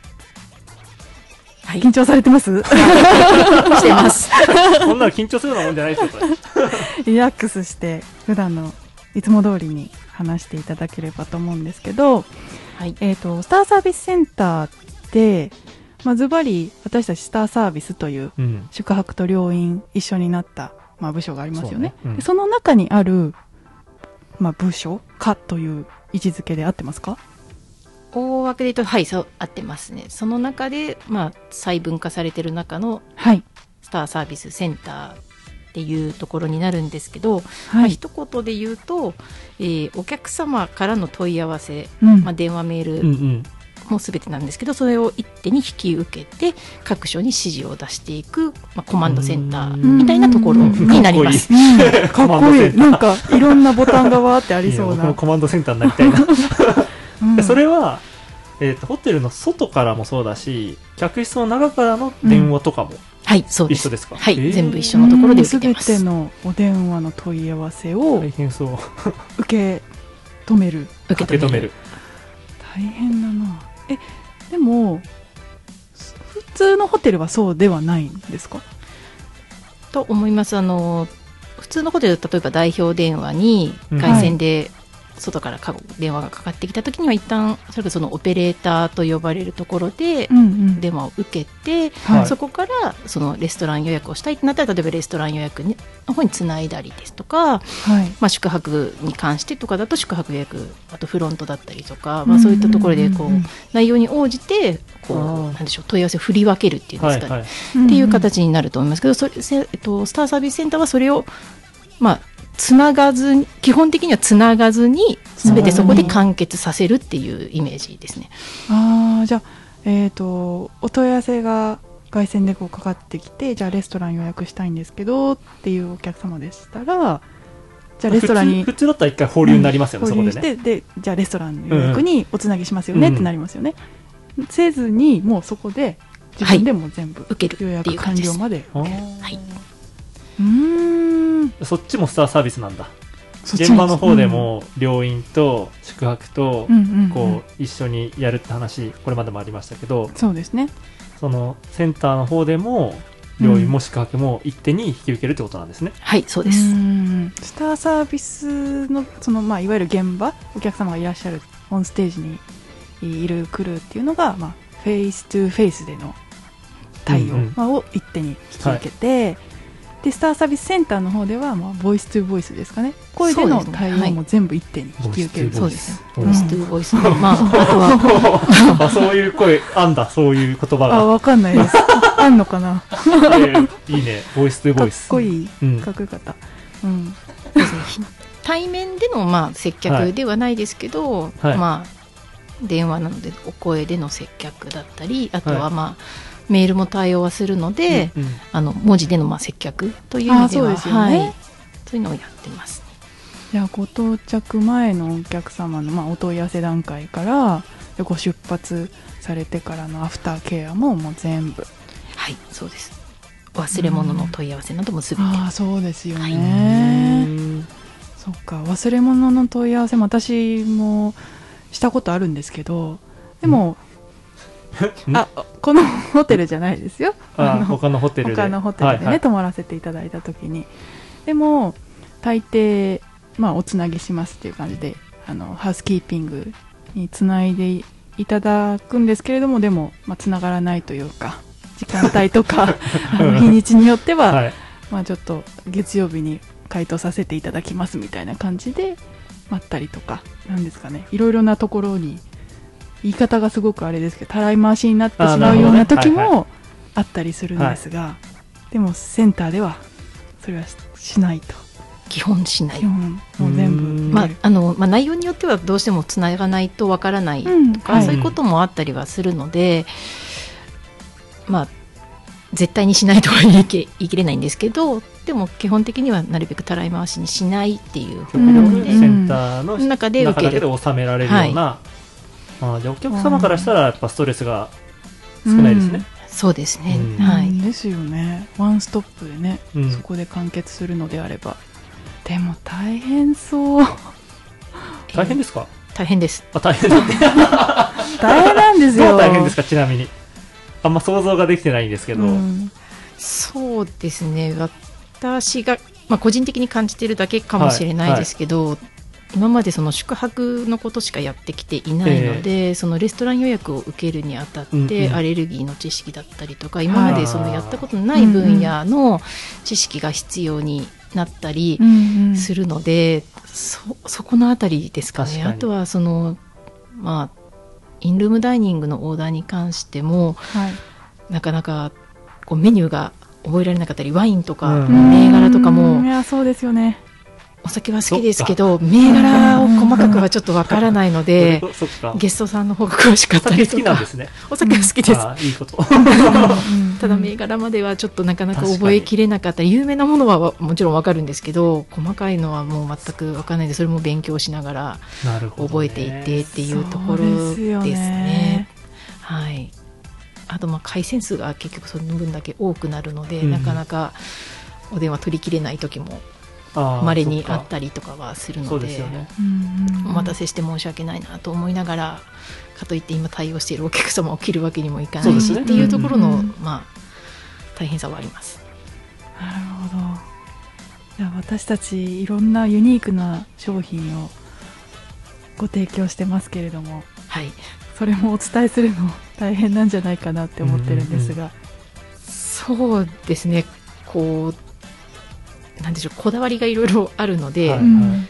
はい、緊張されてます？してます。こんなの緊張するようなもんじゃないですよこれ。リラックスして、普段のいつも通りに話していただければと思うんですけど、はい、えっ、と、スターサービスセンターって、まあ、ズバリ私たちスターサービスといううん。宿泊と療院一緒になった、まあ、部署がありますよね。そうね。うん。でその中にある、まあ、部署？かという位置づけで合ってますか？大枠で言うと、はい、そう、合ってますね。その中で、まあ、細分化されてる中のはい。スターサービスセンターっていうところになるんですけど、まあ、はい。一言で言うと、えーお客様からの問い合わせ、うんまあ、電話メール、うんうんも全てなんですけどそれを一手に引き受けて各所に指示を出していく、まあ、コマンドセンターみたいなところになります。うんかっこいい。コマンドセンターなんか、いろんなボタンがわーってありそうな。コマンドセンターになりたいなうん でそれは、えー、とホテルの外からもそうだし客室の中からの電話とかもはい、そうです。一緒ですか、はい、えー全部一緒のところで受けてます。すべてのお電話の問い合わせを大変そう受け止める。受け止める。大変だな。え、でも、普通のホテルはそうではないんですか？と思います。あの普通のホテル例えば代表電話にうん回線で外からか電話がかかってきた時には一旦それこそそのオペレーターと呼ばれるところでうんうん。電話を受けて、はい。そこからそのレストラン予約をしたいってなったら例えばレストラン予約にの方につないだりですとか、はい。まあ、宿泊に関してとかだと宿泊予約あとフロントだったりとか、まあ、そういったところでこう、うんうんうん。内容に応じてこうなんでしょう問い合わせを振り分けるっていうんですかね、はいはいっていう形になると思いますけど、それせえっと、スター。サービスセンターはそれを、まあ、つながずに、基本的にはつながずに、すべてそこで完結させるっていうイメージですね。ああじゃあえっ、とお問い合わせが外線でこうかかってきてじゃあレストラン予約したいんですけどっていうお客様でしたらじゃあレストランに普通だったら一回放流になりますよね、そこ交流でね。してでじゃあレストラン予約におつなぎしますよねうんってなりますよね、せずにもうそこで自分でも全部受けるってい予約う感じです。完了まであーはい。うーん。そっちもスターサービスなんだ。そっちも。現場の方でも、病院と宿泊とうん、うんうん。うんこう、一緒にやるって話、これまでもありましたけど、そうですね。その、センターの方でも、病院も宿泊も一手に引き受けるってことなんですね。はい、そうでうす。ん。スターサービスのその、まあ、いわゆる現場お客様がいらっしゃるオンステージにいるクルーっていうのが、まあ、 face to face での対応、うんうん。まあを一手に引き受けて、でスターサービスセンターの方では、まあ、 voice to voice ですかね。声での対応も全部一手に引き受ける。そうです。うん voice to voice。まあ、あとは、あそういう声、あんだ、そういう言葉あが。わかんないです。あんのかな？えーいいね、ボイストゥかっボイス。こいい。うん。かっこよかった、うん、対面での、まあ、接客ではないですけど、はい。まあ、電話なのでお声での接客だったりあとは、はい。まあメールも対応はするので、うんうん。あの文字でのまあ接客という意味ではあそうですよね。はい、そういうのをやってます。じゃあご到着前のお客様の、まあ、お問い合わせ段階からでご出発されてからのアフターケアももう全部。はい、そうです。お忘れ物の問い合わせなどもすべて。ああそうですよはね、うんそっか忘れ物の問い合わせも私もしたことあるんですけどでも、んあこのホテルじゃないですよあの他のホテルで。他のホテルでね、はいはい泊まらせていただいた時にでも大抵、まあ、おつなぎしますっていう感じであのハウスキーピングにつないでいただくんですけれどもでも、まあ、つながらないというか時間帯とか あの日にちによっては、はい。まあ、ちょっと月曜日に回答させていただきますみたいな感じで待ったりとかなんですかねいろいろなところに言い方がすごくあれですけどたらい回しになってしまうような時もあったりするんですが、でもセンターではそれはししないと。基本しない。基。本もう全部。うん。まああのまあ、内容によってはどうしてもつながないとわからないとうん。か、はい。そういうこともあったりはするので、まあ、絶対にしないとは言い切言い切れないんですけどでも基本的にはなるべくたらい回しにしないっていう方うん法で、センターの中で受中だけける。で収められるような、あじゃあお客様からしたらやっぱストレスが少ないですね。そうですね、うん。はい、うんですよね。ワンストップでね、うん。そこで完結するのであれば。でも大変そう。大変ですか、大変です。あ大変 大変なんですよ。どう大変ですか？ちなみに。あんま想像ができてないんですけど、うん。そうですね。私が、まあ、個人的に感じてるだけかもしれないですけど、今までその宿泊のことしかやってきていないので、そのレストラン予約を受けるにあたって、うんうん。アレルギーの知識だったりとか今までそのやったことのない分野の知識が必要になったりうんうんするので、そそこのあたりですかね。あとはそのまあインルームダイニングのオーダーに関してもはい。なかなかこうメニューが覚えられなかったりワインとかうん。銘柄とかうん。いもやそうですよねお酒は好きですけど銘柄を細かくはちょっとわからないので ゲストさんの方が詳しかおったりとかすね。お酒は好きです。あいいこと。ただ銘柄まではちょっとなかなか覚えきれなかった有名なものはもちろんわかるんですけど細かいのはもう全くわからないでそれも勉強しながら覚えていってっていうところですね。ね。はい。あとまあ回線数が結局その分だけ多くなるので、うん。なかなかお電話取りきれない時もあー稀にあったりとかはするそのでねうんうんお待たせして申し訳ないなと思いながらかといって今対応しているお客様を切るわけにもいかないし、ね。っていうところの、うんまあ大変さはあります。なるほど。じゃあ私たちいろんなユニークな商品をご提供してますけれどもはい。それもお伝えするの大変なんじゃないかなって思ってるんですが、そうですね。こうなんでしょうこだわりがいろいろあるので、はいうん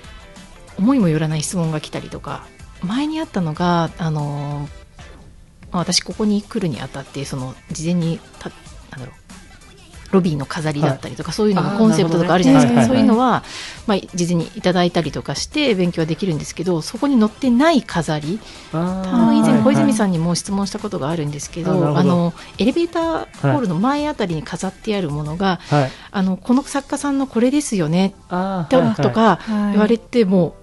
思いもよらない質問が来たりとか前にあったのがあのまあ私ここに来るにあたってその事前にロビーの飾りだったりとか、そういうのあーのコンセプトとかあるじゃないですか、ね。そういうのは、まあ、事前にいただいたりとかして勉強はできるんですけどそこに載ってない飾り。あの以前小泉さんんにも質問したことがあるんですけど,、あのエレベーターホールの前あたりに飾ってあるものが、はい。あのこの作家さんのこれですよねと,、かはい言われても、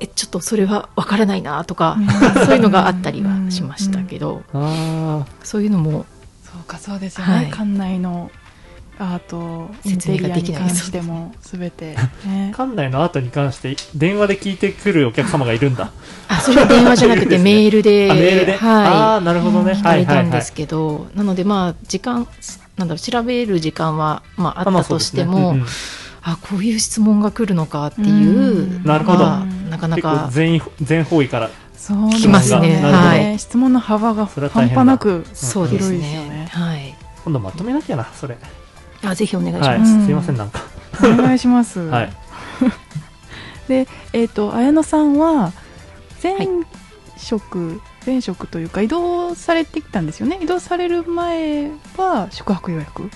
えちょっとそれはわからないなとか、うん。そういうのがあったりはしましたけど、あそういうのもそうかそうですよね、はい。館内のアート説明ができない関してもす。べて、ね。ー、館内の後に関して電話で聞いてくるお客様がいるんだ。あそれは電話じゃなくてメールであメールで、あはあーなるほどね、い、聞かれたんですけど、なのでまあ時間なんだろう調べる時間は、まあ、あったとしても、まあこういう質問が来るのかっていううんなるほど。まあなか。うんなか全全方位からそうきますね。はい。質問の幅が半端なくそうです広いですよねね。はい。今度まとめなきゃなそれあぜひお願いしはい、ます、うん。すいませんなんか。お願いします。はい。で、えっ、と綾野さんは前職、前職というか移動されてきたんですよね。移動される前は宿泊予約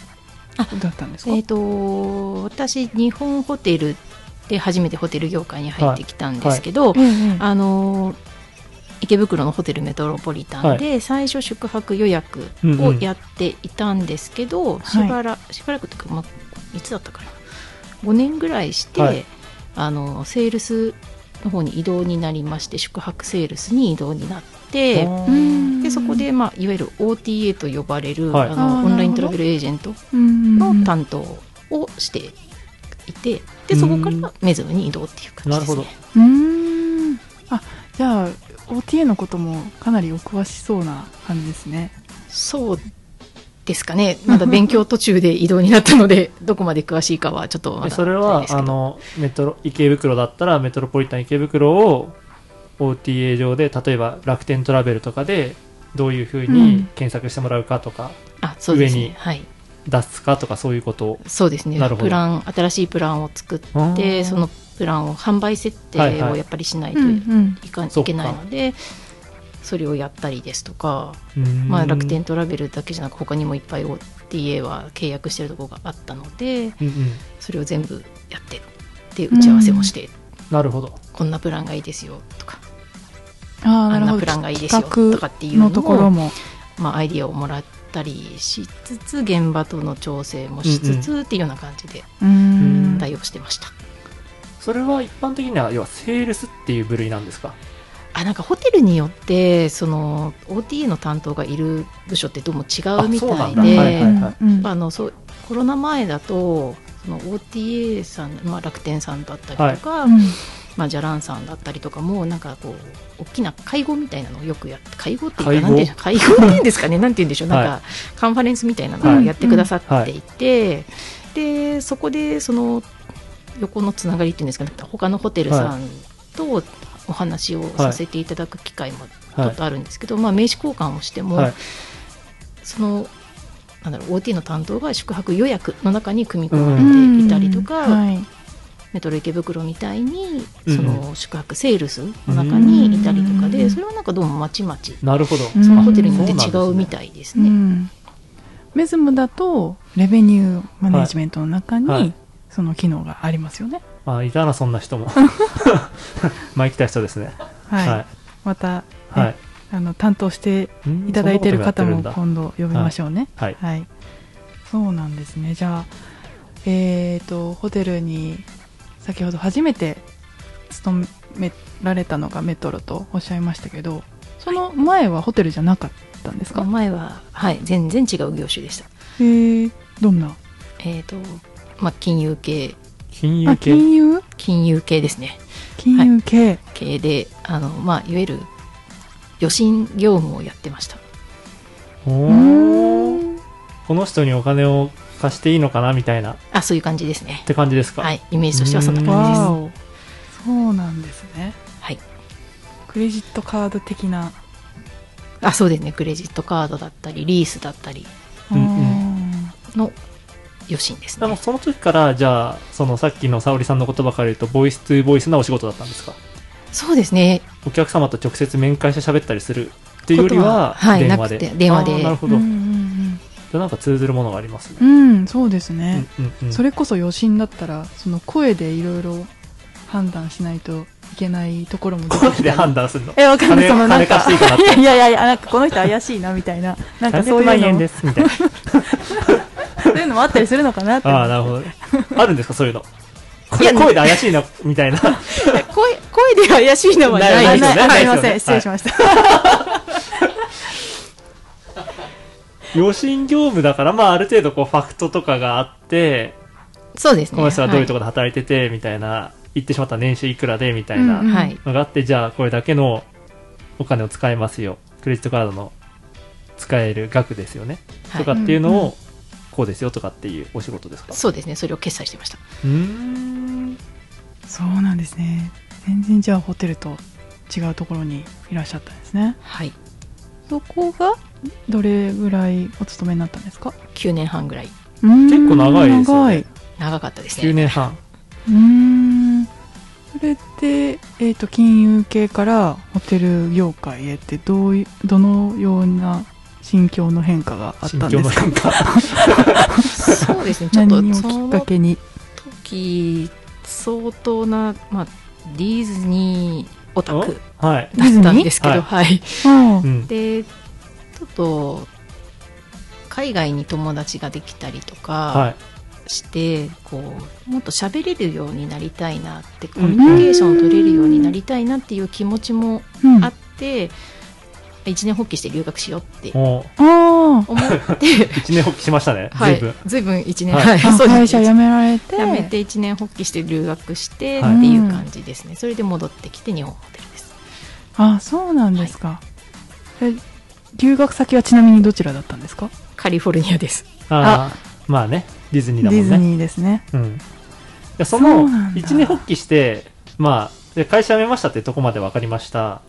あだったんですか？えっ、と私日本ホテルで初めてホテル業界に入ってきたんですけど、ええええあの池袋のホテルメトロポリタンで最初宿泊予約をやっていたんですけど、んしばらしばらくというか、まあ、いつだったかな？5年ぐらいして、はい。あのセールスの方に移動になりまして宿泊セールスに移動になってうんでそこで、まあ、いわゆる OTA と呼ばれる、はい。あのオンライントラベルエージェントうんの担当をしていてでそこからメズムに移動っていう感じです、ね、なるほど。うーん。あじゃあ OTA のこともかなりお詳しそうな感じですね。そうですかねまだ勉強途中で移動になったのでどこまで詳しいかはちょっとそれはあのメトロ池袋だったらメトロポリタン池袋を OTA 上で例えば楽天トラベルとかでどういうふうに検索してもらうかとか、あそうです上にはい出すかとかそういうことをそうですねプラン新しいプランを作ってそのプランを販売設定をやっぱりしないとうんいうん。か,、そっかいけないのでそれをやったりですとか、まあ、楽天トラベルだけじゃなく他にもいっぱい OTA は契約してるところがあったのでうんうん。それを全部やってで打ち合わせもして、なるほど。こんなプランがいいですよとかあーあなんるほど。なプランがいいですよ企とかっていうのところを、も。まあ、アイディアをもらったりしつつ現場との調整もしつつっていうような感じで対応してました、それは一般的には要はセールスっていう部類なんですか？あなんかホテルによってその OTA の担当がいる部署ってどうも違うみたいはいはいうん。あのそうコロナ前だとその OTA さん、まあ、楽天さんだったりとか、うん。まあ、じゃらんさんだったりとかもなんかこう大きな会合みたいなのをよくやって会合っていうか会合なんていう会合？っていうんですかね？なんて言うんでしょう？なんか、はカンファレンスみたいなのをやってくださっていて、でそこでその横のつながりっていうんですかね。他のホテルさんとお話をさせていただく機会もちょはいっとあるんですけど、まあ、名刺交換をしても、はい。そのなんだろう OT の担当が宿泊予約の中に組み込まれていたりとか、うん。はい。メトロ池袋みたいにうん。その宿泊セールスの中にいたりとかで、うん。それはなんかどうもまちまちなるほど、うん。そのホテルによって違そうみたいですうね。ん。メズムだとレベニューマネジメントの中に、はい。はいその機能がありますよね。あいたなそんな人も。まあ来た人ですね。はい。はい。また、ねはい。あの担当してうんいただいている方も今度呼びましょうね。はい。はい。そうなんですね。じゃあ、えっ、と、ホテルに先ほど初めて勤められたのがメトロとおっしゃいましたけど、その前はホテルじゃなかったんですか、前は、はい、全然違う業種でした。えー、どんな？えっ、と、まあ、金融系、あ、金融系。金融？金融系ですね。金融系。系で、あの、まあ、いわゆる予診業務をやってました。この人にお金を貸していいのかなみたいな。っあ、そういう感じですね。て感じですか、はい、イメージとしてはそんな感じです。そうなんですね。はい。クレジットカード的な。あそうですね。クレジットカードだったりリースだったり余震ですね。でもその時から、じゃあ、そのさっきの沙織さんの言葉から言うと、ボイス2ボイスなお仕事だったんですか？そうですね。お客様と直接面会して喋ったりする。っていうよりはは、はい電話で。なくて電話で。なるほど。ーうんじゃあなんか通ずるものがありますね。うんうん、うん、そうですね、うんうんうん。それこそ余震だったらその声でいろいろ判断しないといけないところも声で判断するの。えわかんない。金そのなんか いやいやいやなんかこの人怪しいなみたいな。なんかそういうのみたいな。そういうのもあったりするのかなってああ、なるほど。あるんですか、そういうの？いや声で怪しいな、みたいな。声声で怪しいのはなないいですよね。あすいません。失礼しました、余震業務だから、まあ、ある程度、こう、ファクトとかがあって、そうですね。この人はどういうとこころで働いてて、みたいな、言ってしまったら年収いくらで、みたいなうんうんはい。のがあって、じゃあ、これだけのお金を使えますよ。クレジットカードの使える額ですよね。はい。とかっていうのうんうを、こうですよとかっていうお仕事ですか？そうですね。それを決済してました。うーん。そうなんですね。全然じゃあホテルと違うところにいらっしゃったんですね。はい。そこがどれぐらいお勤めになったんですか？9年半ぐらい。結構長いですよね。長かったです9ね年半。うーん。それで、えー、と金融系からホテル業界へってどういどのような心境の変化があっ心たんですか？境の変化。そうですねちょっと何をきっそのかけに時相当な、まあ、ディズニーオタクはい。だったんですけど、はい、あうん。でちょっと海外に友達ができたりとはかい。して、こうもっと喋れるようになりたいなってコミュニケーションを取れるようになりたいなっていう気持ちもうんあって、一年発起して留学しようって思って、う、一年発起しましたね。はい。随分。、ずいぶん1年、はい。はい、あそう会社辞められて。辞めて1年発起して留学してってはいいう感じですね、それで戻ってきて日本ホテルです。あそうなんですか、え留学先はちなみにどちらだったんですか？カリフォルニアです。ああ、まあね、ディズニーだもんね。ディズニーですね。うん。いやそその一年発起して、まあ、で会社辞めましたってとこまで分かりました。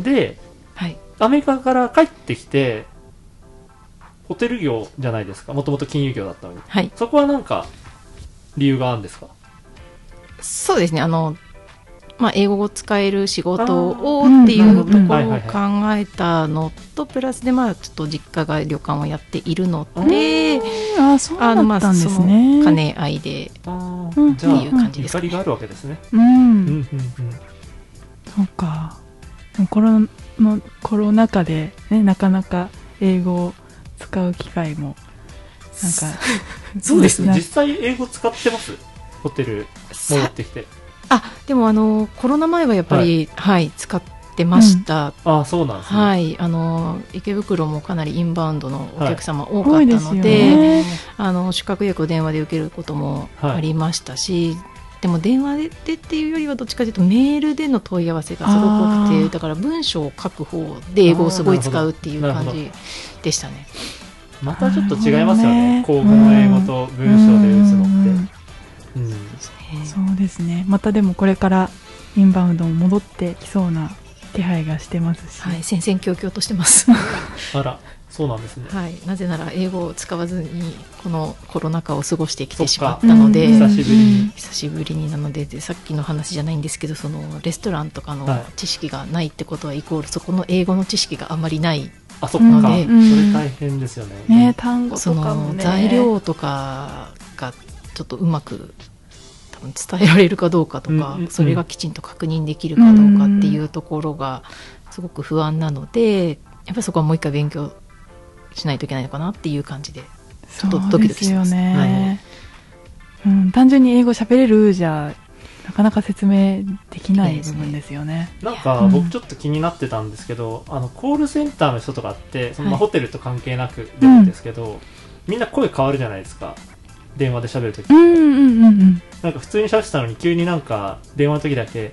で、はいアメリカから帰ってきて、ホテル業じゃないですか。もともと金融業だったのに。はい。そこはなんか、理由があるんですか？そうですね。あのまあ、英語を使える仕事をっていうところを考えたのとプラスでまあちょっと実家が旅館をやっているのであそうだんですね。兼ね合いでっていう感じですかね。怒りがあるわけですね。うん、うんうんうん。そうかコロのコロナ禍で、ね、なかなか英語を使う機会もなんか そうですね。ね実際英語使ってます？ホテル戻ってきて。あでもあのコロナ前はやっぱり、はい。使ってました、ああ、そうなんですね。はいあの池袋もかなりインバウンドのお客様多か多ったいですよので,、ね。あの宿泊予約を電話で受けることもありましたし、でも電話でっていうよりはどっちかというとメールでの問い合わせがすごく多くてだから文章を書く方で英語をすごい使うっていう感じでしたね。またちょっと違いますよね。ね口語の英語と文章で打つのうんって。うん。そうですねまたでもこれからインバウンドも戻ってきそうな気配がしてますし、はい、戦々恐々としてます。あら、そうなんですね。はい、なぜなら英語を使わずにこのコロナ禍を過ごしてきてしまっそたので、うん久しぶりに。久しぶりになのででさっきの話じゃないんですけどそのレストランとかのはい知識がないってことはイコールそこの英語の知識があまりないあ、そっか。うんそれうん大変ですよね。ね単語そのとかもね材料とかがちょっとうまく多分伝えられるかどうかとか、うんうんうんそれがきちんと確認できるかどうかっていうところがすごく不安なのでやっぱりそこはもう一回勉強しないといけないのかなっていう感じでちょっとドキドキしてます。そうですよね、うん、単純に英語喋れるじゃなかなか説明できない部分ですよね。なんかうん。僕ちょっと気になってたんですけど、あのコールセンターの人とかってそのホテルと関係なくでもいいんですけど、みんな声変わるじゃないですか。電話で喋るとき、うんうんうんうん。なんか普通に喋ってたのに急になんか電話の時だけ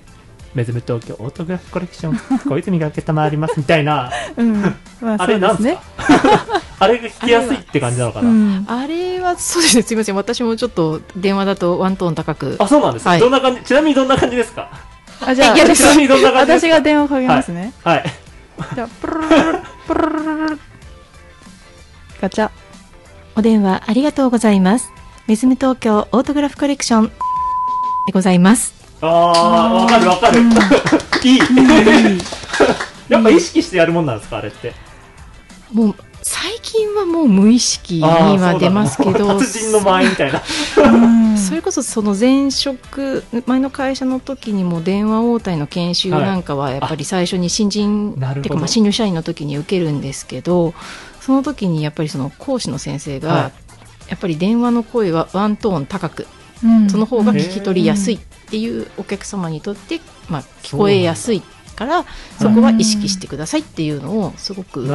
メズム東京オートグラフコレクション。小泉が承りますみたいな。うん、まああれなんですか？あれが聞きやすいって感じなのかな、うん、あれはそうですね。すいません。私もちょっと電話だとワントーン高く。あそうなんです、はい。どんな感じ？ちなみにどんな感じですか？あじゃあ ちなみにどんな感じ私が電話かけますね、かはい。じゃあプルルルルプルルルルガチャお電話ありがとうございます。メズム東京オートグラフコレクションでございます。ああ、わかるわかる。いい。やっぱ意識してやるもんなんですか、あれって。もう最近はもう無意識には出ますけど、達人の間合いみたいな。うん それこそその前職前の会社の時にも電話応対の研修なんかはやっぱり最初に新人、なるほどっていうかまあ新入社員の時に受けるんですけどその時にやっぱりその講師の先生が、はいやっぱり電話の声はワントーン高くうん。その方が聞き取りやすいっていうお客様にとって、まあ、聞こえやすいからそこは意識してくださいっていうのをすごく。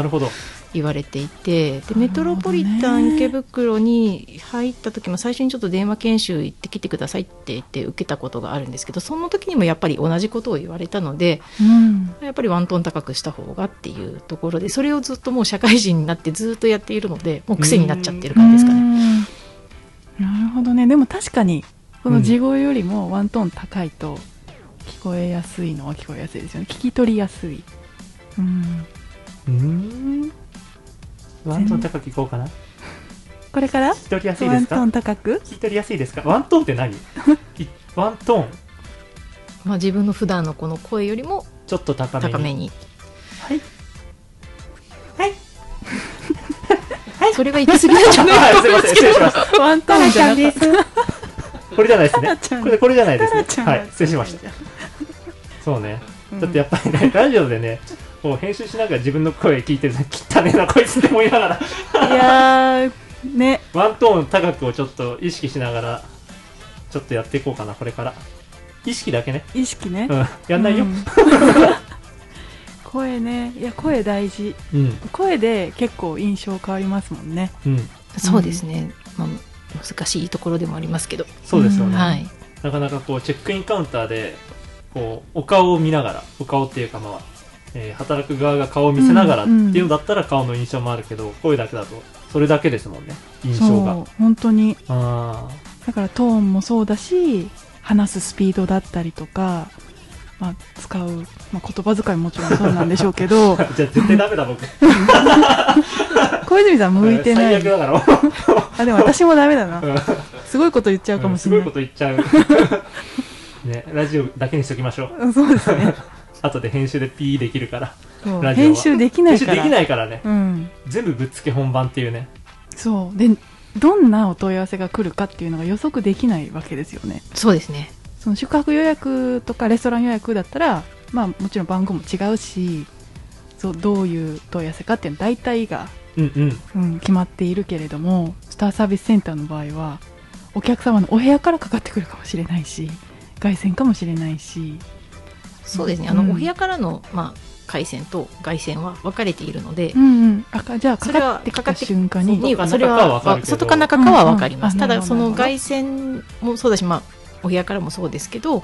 言われていてでメトロポリタン池袋に入った時も最初にちょっと電話研修行ってきてくださいって言って受けたことがあるんですけどその時にもやっぱり同じことを言われたのでうん。やっぱりワントーン高くした方がっていうところでそれをずっともう社会人になってずっとやっているのでもう癖になっちゃってる感じですかね。うんなるほどね。でも確かにこの地声よりもワントーン高いと聞こえやすいのは聞こえやすいですよね。聞き取りやすい。うん。うーん。ワントーン高くいこうかな。これから？聞き取りやすいですか？ワントーン高く？聞き取りやすいですか？ワントーンって何？い ワントーン、まあ、自分の普段のこの声よりもちょっと高めに。高めに。はいそれは行き過ぎなんじゃない？はい、すいません、失礼しました。ワントーンじゃなかった。これじゃないですね。これ、これじゃないですね。はい、失礼しました。そうね。うん。だってやっぱりね、ラジオでね、こう編集しながら自分の声聞いてると、汚ねえな、こいつって思いながら、いやーね。ワントーン高くをちょっと意識しながら、ちょっとやっていこうかな、これから。意識だけね。意識ね。うん、やんないよ。う。ん声ね。いや声大事。うん、声で結構印象変わりますもんね。うん、そうですね、まあ、難しいところでもありますけど、そうですよね。うんはい、なかなかこう、チェックインカウンターで、こう、お顔を見ながら、お顔っていうかまあ、えー働く側が顔を見せながらっていうのだったら顔の印象もあるけど、声だけだと、それだけですもんね、印象が。そう。本当に。あだからトーンもそうだし話すスピードだったりとか、まあ、使う、まあ、言葉遣いももちろんそうなんでしょうけどあ。じゃあ絶対ダメだ、僕。小泉さん向いてない最悪だから。あでも私もダメだなうんすごいこと言っちゃうかもしすごいれない、こと言っちゃう。ね、ラジオだけにしときましょう。うんそうですね後で編集でピーできるから。編集できないから編集できないからね。うん全部ぶっつけ本番っていうね。そうでどんなお問い合わせが来るかっていうのが予測できないわけですよねそうですねその宿泊予約とかレストラン予約だったら、まあ、もちろん番号も違うしそうどういう問い合わせかっていうの大体が、うんうん。うん、決まっているけれどもスターサービスセンターの場合はお客様のお部屋からかかってくるかもしれないし外線かもしれないし。そうですね、うん。あのお部屋からの、まあ、回線と外線は分かれているので、うんうん。あかじゃあかかってきた瞬間に。それ外かは外か中かは分かります、うんうん。あただその外線もそうだし、まあ、お部屋からもそうですけど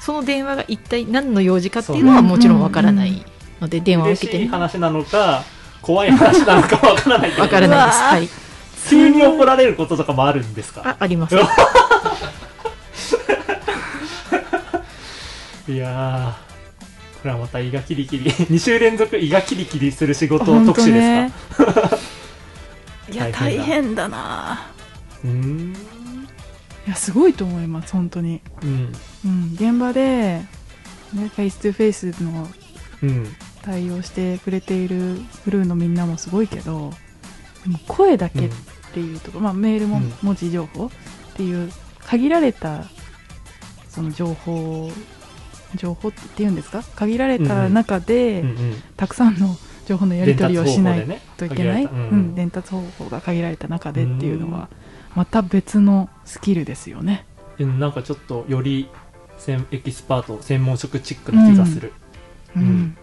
その電話が一体何の用事かっていうのはもちろん分からないので電話を受けてみ話なのか、怖い話なのかわからないけど。分からないです、はい、急に怒られることとかもあるんですか？ああります。いやー、これはまた胃がキリキリ、2週連続胃がキリキリする仕事特集ですか、か いや大大変だな。うーん。いやすごいと思います本当に、うん。うん、現場で、ね、フェイス2フェイスのうん。対応してくれているクルーのみんなもすごいけどでも声だけっていうところ、まあ、メールもうん。文字情報っていう限られたその情報情報っていうんですか？限られた中で、うんうん。たくさんの情報のやり取りをしないといけない、限られた。うん。うん。伝達方法が限られた中でっていうのはまた別のスキルですよね。うんなんかちょっとより専エキスパート専門職チックな気がする、うん。うん。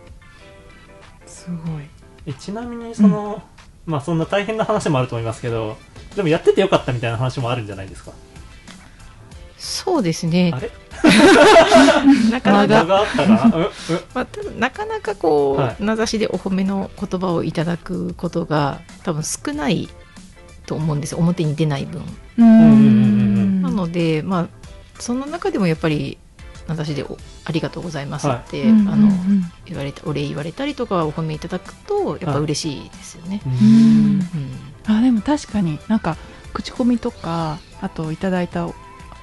すごい。えちなみにその、まあそんな大変な話もあると思いますけどでもやっててよかったみたいな話もあるんじゃないですか？そうですね。あれ？なかなか間があったかな？うんうん。まあ、なかなかこう、はい。名指しでお褒めの言葉をいただくことが多分少ないと思うんですよ。表に出ない分、なのでまあその中でもやっぱり名指しでお「ありがとうございます」って、うんあのうん。うん言われたお礼言われたりとかお褒めいただくとやっぱ嬉しいですよね。ううん。んうん。あでも確かになんか口コミとかあといただいた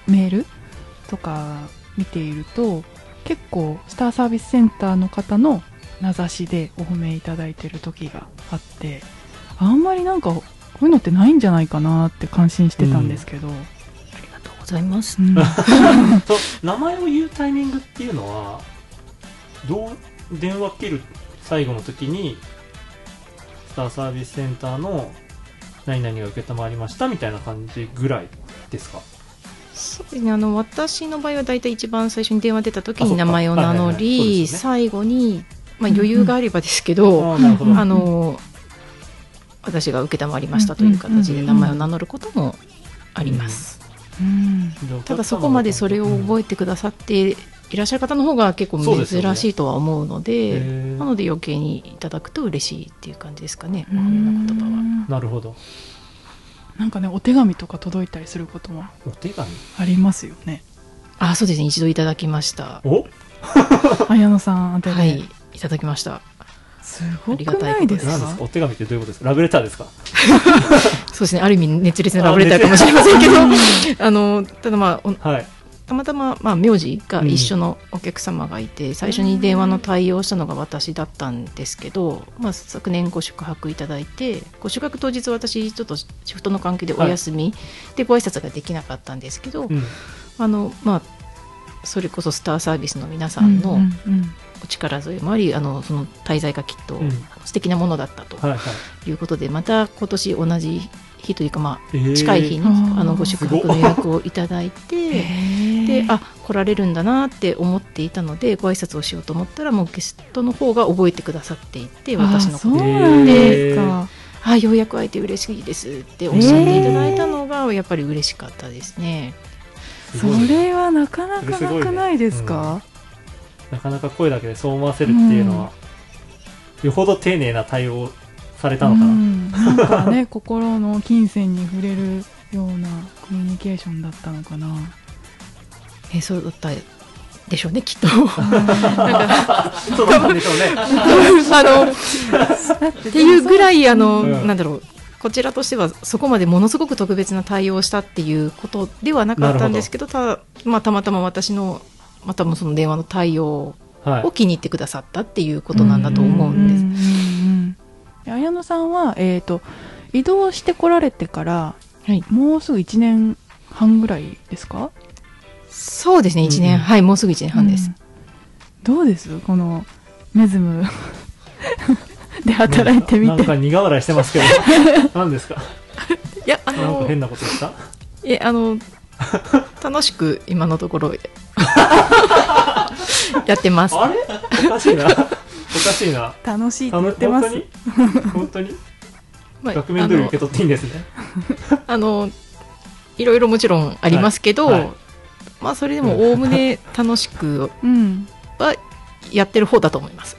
メールとか見ていると結構スターサービスセンターの方の名指しでお褒めいただいてる時があってあんまりなんかこういうのってないんじゃないかなって感心してたんですけど、ありがとうございます。うん。名前を言うタイミングっていうのはどう電話切る最後の時にスターサービスセンターの何々が受けたまわりましたみたいな感じぐらいですか？そうですね。あの私の場合は大体一番最初に電話出た時に名前を名乗はいはいはい。そうですりよね。最後に、まあ、余裕があればですけど、あーなるほど、うんあの私が承りましたという形で名前を名乗ることもあります。うん。ただそこまでそれを覚えてくださっていらっしゃる方の方が結構珍しいとは思うのでへー。なので余計にいただくと嬉しいっていう感じですかね、うお褒めの言葉は。んなるほど。なんかねお手紙とか届いたりすることもお手紙？ありますよね。あそうですね。一度いただきました。お？綾野さん宛てで、はい。いただきました。すごくないですか？お手紙ってどういうことですか？ラブレターですか？そうですねある意味熱烈なラブレターかもしれませんけど。あのただまあおはい。たまたま、まあ、名字が一緒のお客様がいて、最初に電話の対応をしたのが私だったんですけど、まあ、昨年ご宿泊いただいてご宿泊当日私ちょっとシフトの関係でお休み、でご挨拶ができなかったんですけど、うん。あのまあそれこそスターサービスの皆さんのうんうんお力添えもあり、あのその滞在がきっとうん。素敵なものだったとはいはい。いうことで、また今年同じ日というか、まえー。あ、近い日に、あーあのご宿泊の予約をいただいて。であ来られるんだなって思っていたのでご挨拶をしようと思ったらもうゲストの方が覚えてくださっていて私のあそうことなんですか、あようやく会えて嬉しいですっておっしゃっていただいたのがやっぱり嬉しかったですね。そすごい。れはなかなかなくないですか、なかなか声だけでそう思わせるっていうのは、よほど丁寧な対応されたのかな、うん。なんかね 心の金銭に触れるようなコミュニケーションだったのかな。えそうだったでしょうねきっと。そうなんでしょうね。あの っていうぐらいあの、うん。なんだろう。こちらとしてはそこまでものすごく特別な対応をしたっていうことではなかったんですけどた,、まあ、たまたま私のまたもその電話の対応はい。を気に入ってくださったっていうことなんだと思うんです。うんうんうん綾野さんは、えー、と移動してこられてから、はい。もうすぐ1年半ぐらいですか？そうですね1年、うんはいもうすぐ1年半です。うん。どうです？このメズム。で働いてみて。なんか苦笑いしてますけど。何ですか？いやあなんかの変なこと言ったえあの 楽しく今のところ やってます。あれ？おかしいな。おかしいな。楽しいって言ってます。本当に？本当に？まあ額面通り受け取っていいんですね。あのいろいろもちろんありますけど、はい。はいまあそれでもおおむね楽しくうん。はやってる方だと思います。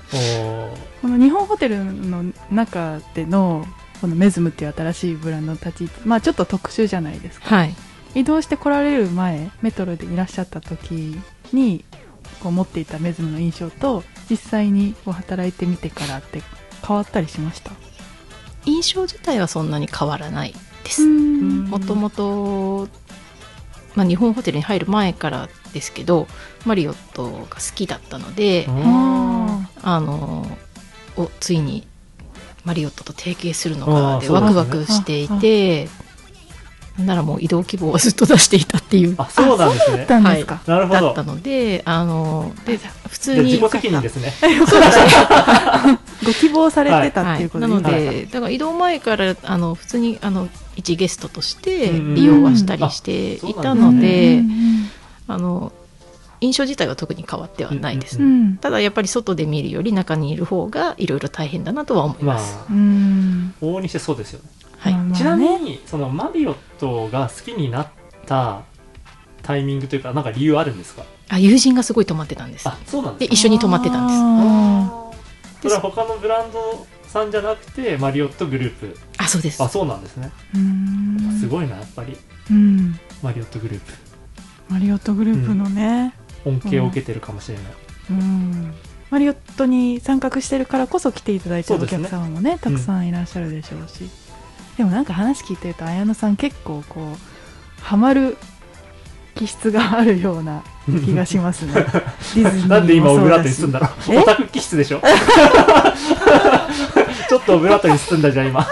この日本ホテルの中でのこのメズムっていう新しいブランドの立ち位置まあちょっと特殊じゃないですか。はい。移動して来られる前メトロでいらっしゃった時にこう持っていたメズムの印象と実際にこう働いてみてからって変わったりしました？印象自体はそんなに変わらないです。ん。もともと、まあ、日本ホテルに入る前からですけどマリオットが好きだったので、ああのおついにマリオットと提携するのかでワクワクしていて、ならもう移動希望はずっと出していたっていう。あそうなんですーねたんですか、なるほど。だったのであので普通に自己責任ですね。ご希望されてたっていうことはい、なので、で、だから移動前からあの普通にあの一ゲストとしてうん利用はしたりしていたので、うんあの印象自体は特に変わってはないです、ううんただやっぱり外で見るより中にいる方がいろいろ大変だなとは思いまます、あ。うん。往々にしてそうですよねはい、まあちなみねにそのマリオットが好きになったタイミングというかなんか理由あるんですか？あ友人がすごい泊まってたんです。あそうなんですで一緒に泊まってたんです。あそれは他のブランドさんじゃなくてマリオットグループ。あそうです。あそうなんですね。ーうん。すごいなやっぱり。うん。マリオットグループ。マリオットグループのね、恩恵を受けてるかもしれない、うん。マリオットに参画してるからこそ来ていただいてるおそうですね客様もね。たくさんいらっしゃるでしょうし、でもなんか話聞いてると綾野さん結構こうハマる気質があるような 気がしますね。なんで今オブラートに進んだ？ろえ？オタク気質でしょ？ちょっとオブラートに進んだじゃん今。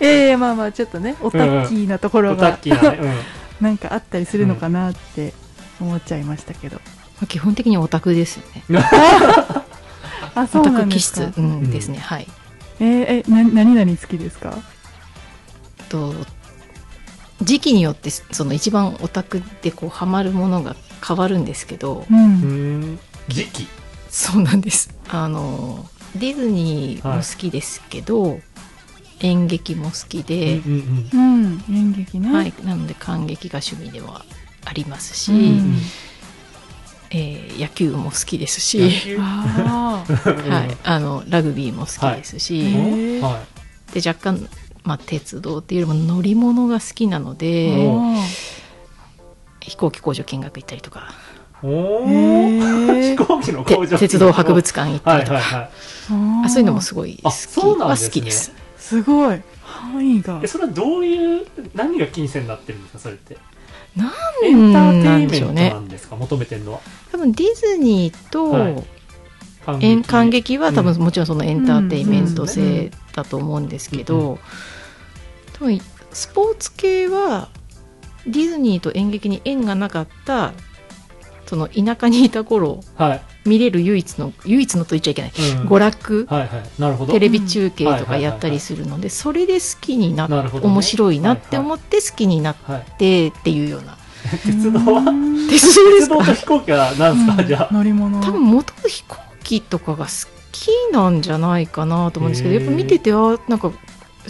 ええまあまあちょっとねオタッキーなところオタがね、うん。なんかあったりするのかなって思っちゃいましたけど、まあ基本的にオタクですよね。あそうオタク気なんですか。質、うん、ですねはい。えーえな何々好きですか？と時期によってその一番オタクでこうハマるものが変わるんですけどううんん時期？そうなんです。あのディズニーも好きですけど、演劇も好きで、うんうんうん。演劇ね、はい、なので感激が趣味ではありますし、うんえー野球も好きです野し、はい、あのラグビーも好きですし、はい。で若干、まあ、鉄道っていうよりも乗り物が好きなのでお飛行機工場見学行ったりとか。いお 飛行機のて工場鉄道博物館行ったはいりとか、はいはいあそういうのもすごい好あきそうなんはですね。好きです。すごい。範囲が。えそれはどういう何が金銭になってるんですかそれって？なんエンターテインなんメントでしょうねなんですか？求めてるのは。多分ディズニーと、はい。感演感劇は多分うん。もちろんそのエンターテインメント性だと思うんですけうん。うど多分スポーツ系はディズニーと演劇に縁がなかったその田舎にいた頃はい、見れる唯一の唯一のと言っちゃいけないうん。娯楽はいはい。なるほど。テレビ中継とかやったりするのでそれで好きになっなるほどね。面白いなって思って好きになっはいてっていうような。鉄道は？うん。鉄道です鉄道か？と飛行機は何ですか、うん。じゃあ。乗り物。多分元々飛行機とかが好きなんじゃないかなと思うんですけどやっぱ見ててあなんか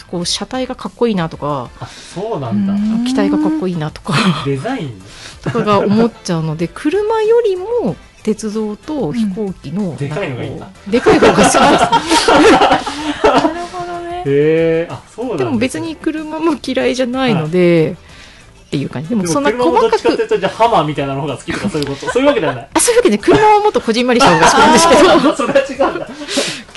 こう車体がかっこいいなとかあそうなんだ、うん。機体がかっこいいなとか。デザイン？とかが思っちゃうので 車よりも鉄道と飛行機の、でかいのがいいなでかい方が好きです。なるほどね。へえあそうなんでも別に車も嫌いじゃないので、っていう感じ。でもそんな車もどっ細かくちかっていうとじゃあハマーみたいなの方が好きとかそういうこと。そういうわけではない。あそういうわけで車はもっとこじんまりした方が好きなんですけど。それは違うんだ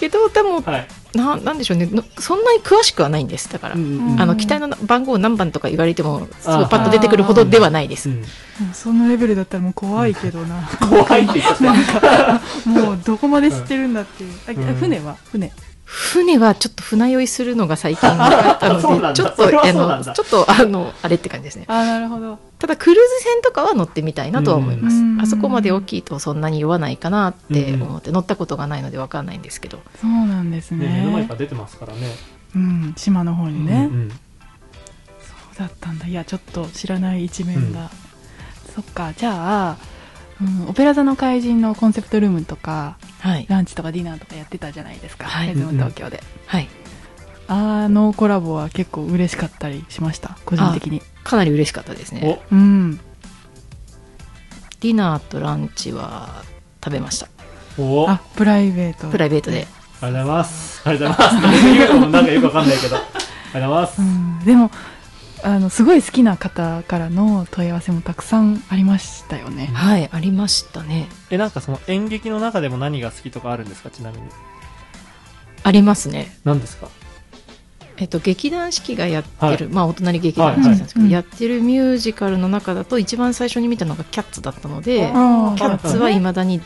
けどでもはい、ななんでしょうね。のそんなに詳しくはないんです。だから、んあの機体の番号何番とか言われてもすあごいパッと出てくるほどではないです。うんもうそのレベルだったらもう怖いけどな。怖いって言っちゃった もうどこまで知ってるんだっていう、あうん船は船船は？ちょっと船。酔いするのが最近分かったので、ちょっとあのちょっとあのあれって感じですね。あなるほどただクルーズ船とかは乗ってみたいなとは思います。うん。あそこまで大きいとそんなに酔わないかなって思って乗ったことがないので分かんないんですけど。そうなんですね。ね目の前から出てますからね。うん島の方にね、うんうん。そうだったんだ。いやちょっと知らない一面が、そっか。じゃあ、うん、オペラ座の怪人のコンセプトルームとかはい。ランチとかディナーとかやってたじゃないですか、はい。フェズム東京で、はい。あのコラボは結構嬉しかったりしました？個人的に。かなり嬉しかったですね。お。うん。ディナーとランチは食べました。お。ああプライベート。プライベートで。りがとうございます。ありがとうございます。何言うのもなんかよくわかんないけど。ありがとうございます。うん、でもあのすごい好きな方からの問い合わせもたくさんありましたよね。はい、ありましたね。えなんかその演劇の中でも何が好きとかあるんですか？ちなみに。ありますね。何ですか？えっと、劇団四季がやってる、はいまあお隣劇団四季なんですけど、はいはいやってるミュージカルの中だと一番最初に見たのがキャッツだったので、キャッツはいまだに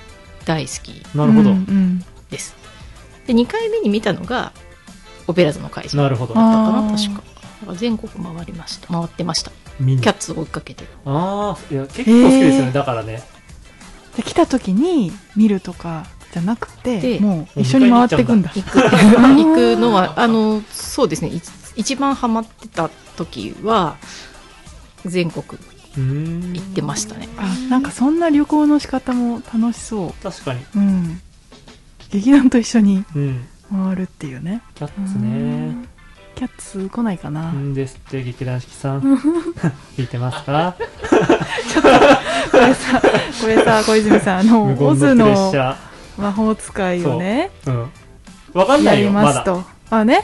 大好きなるほど、うんうんです。で、2回目に見たのがオペラ座の怪人だっなるほどたかな、確か。だから全国回りました。回ってました。キャッツを追いかけて。ああいや結構好きですよね、へーだからねで来た時に見るとかじゃなくてでもう一緒に回っていくんだ。行く行くのは、あの、そうですね、い一番ハマってた時は、全国うーん。行ってましたね。あなんかそんな旅行の仕方も楽しそ確かに。ううん。劇団と一緒にうん。回るっていうね。キャッツうねん。キャッツ来ないかな、うんですって劇団四季さん。聞いてますか？これさこれさ小泉さん。あの無オズ言の魔法使いをね。ーう。ん。わかんないよますと。あね。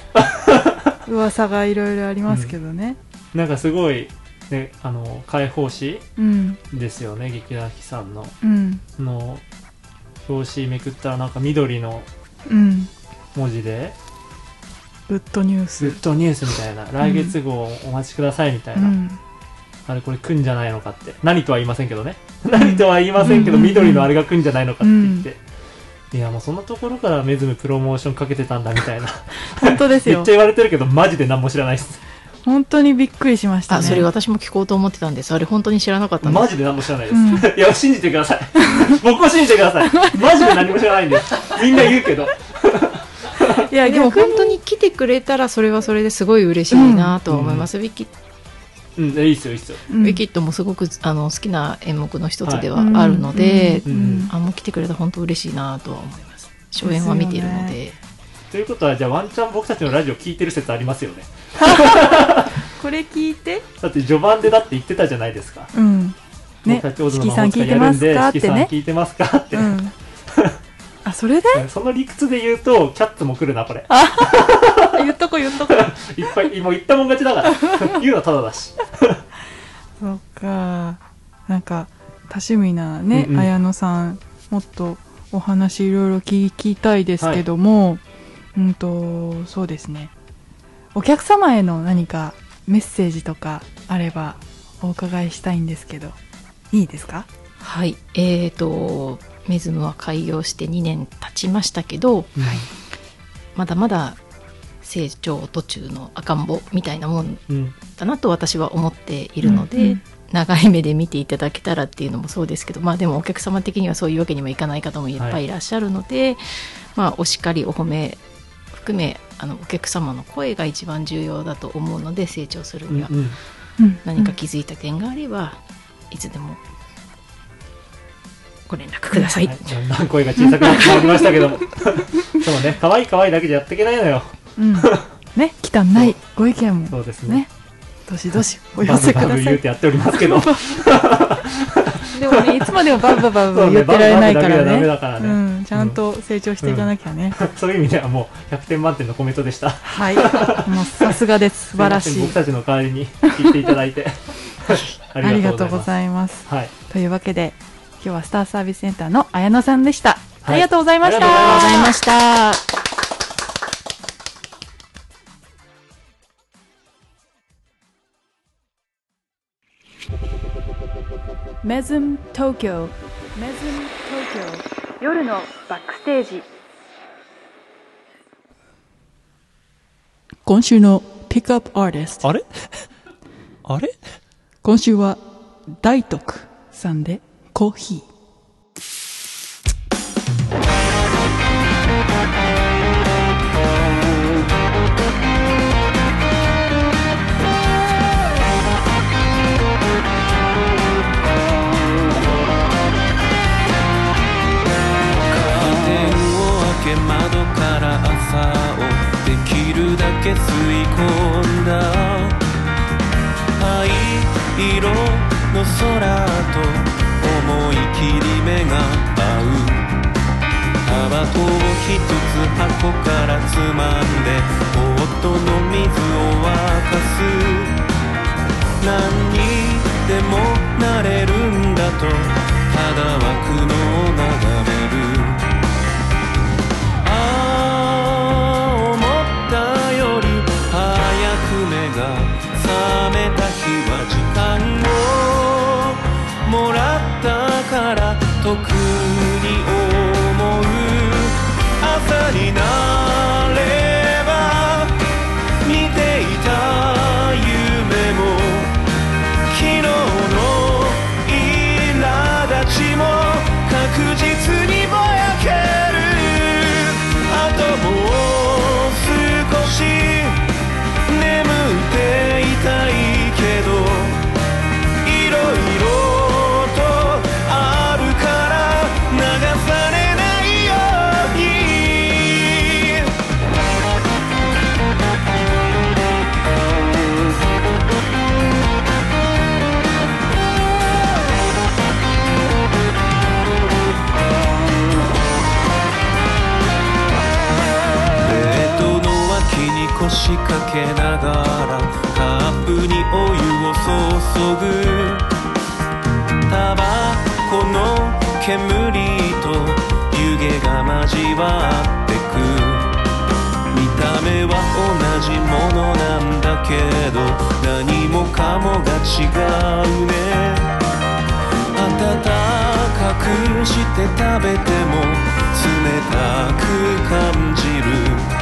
噂がいろいろありますけどね、なんかすごいね、あの解放誌うん。ですよね劇団ひさんの。うん。の表紙めくったらなんか緑のうん。文字で。グッドニュー「グスッドニュース」みたいな「来月号お待ちください」みたいうな、ん。あれこれ来んじゃないのかって。何とは言いませんけどね。何とは言いませんけど、うん。緑のあれが来んじゃないのかって言って、いやもうそんなところからメズムプロモーションかけてたんだみたいな。本当ですよ。めっちゃ言われてるけどマジで何も知らないです。本当にびっくりしましたね。あそれ私も聞こうと思ってたんです。あれ本当に知らなかったんです。マジで何も知らないです、うん。いや信じてください。僕を信じてください。マジで何も知らないんです。みんな言うけど。いやでも本当に来てくれたらそれはそれですごい嬉しいなとは思います、ウィキうんいいっすよいいっすよ。うん。ウィキッドもすごくあの好きな演目の一つではあるので、あもう来てくれたら本当嬉しいなとは思います。初演は見ているので。ということはじゃあワンチャン僕たちのラジオ聞いてる説ありますよね。これ聞いて？だって序盤でだって言ってたじゃないですか。うん。ね。四季さん聞いてますか？っ四季さんてね。聞いてますか？って、うんあそれで？その理屈で言うとキャッツも来るなこれ。言っとこ言っとこ いっぱいもう言ったもん勝ちだから。言うのはただだし。そっか。なんか多趣味なね、うんうん。綾野さんもっとお話いろいろ聞きたいですけども、うんとそうですね。お客様への何かメッセージとかあればお伺いしたいんですけどいいですか？はい。えーとメズムは開業して2年経ちましたけどまだまだ成長途中の赤ん坊みたいなもんうんだなと私は思っているので、うんうん。長い目で見ていただけたらっていうのもそうですけどまあでもお客様的にはそういうわけにもいかない方もいっぱいいらっしゃるので、まあお叱りお褒め含めあのお客様の声が一番重要だと思うので成長するには、うんうん。うん。何か気づいた点があればいつでもご連絡ください、はい、だんだん声が小さくなってまいりましたけども。そうね可愛い可愛いだけじゃやっていけないのよ。うん。ね忌憚ないご意見もそうですね。ねどしどしお寄せください。言うてやっておりますけどでもねいつまでもバブバブ言ってられないからねうん、ちゃんと成長していかなきゃね、そういう意味ではもう100点満点のコメントでしたはいもうさすがです素晴らしい僕たちの代わりに聞いていただいてあありがとうございますはいというわけで今日はスターサービスセンターの綾野さんでした、はい。ありがとうございました。ありがとうございました。メズム東京メズム東京夜のバックステージ。今週のピックアップアーティスト。あれ？あれ？今週は大徳さんでコーヒー。カーテンを開け窓から朝をできるだけ吸い込んだ。灰色の空と切り目が合う。タバコを一つ箱からつまんでポットの水を沸かす。何にでもなれるんだとただ湧くのを眺める。僕ベッドの脇に腰掛けながらカップにお湯を注ぐタバコの煙と湯気が交わってく見た目は同じものなんだけど何もかもが違うね。温かくして食べても冷たく感じる。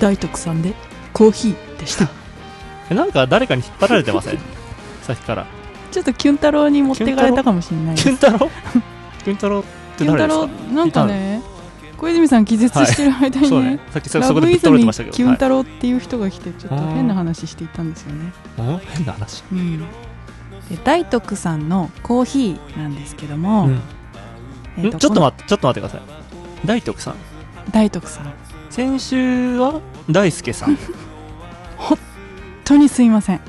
大徳さんでコーヒーでした。え なんか誰かに引っ張られてません？さっきから。ちょっとキュン太郎に持ってかれたかもしれないキュン太郎 キュン太郎って誰ですか？太郎なんかね小泉さん気絶してる間にそうね。ねさっきそこでぶっブイズミ取れてましたけど。キュン太郎っていう人が来てちょっと変な話していたんですよね、変な話。うん、で大徳さんのコーヒーなんですけども、うん。えーん？ちょっと待ってちょっと待ってください。大徳さん。大徳さん。先週は？大輔さん。本当にすいません。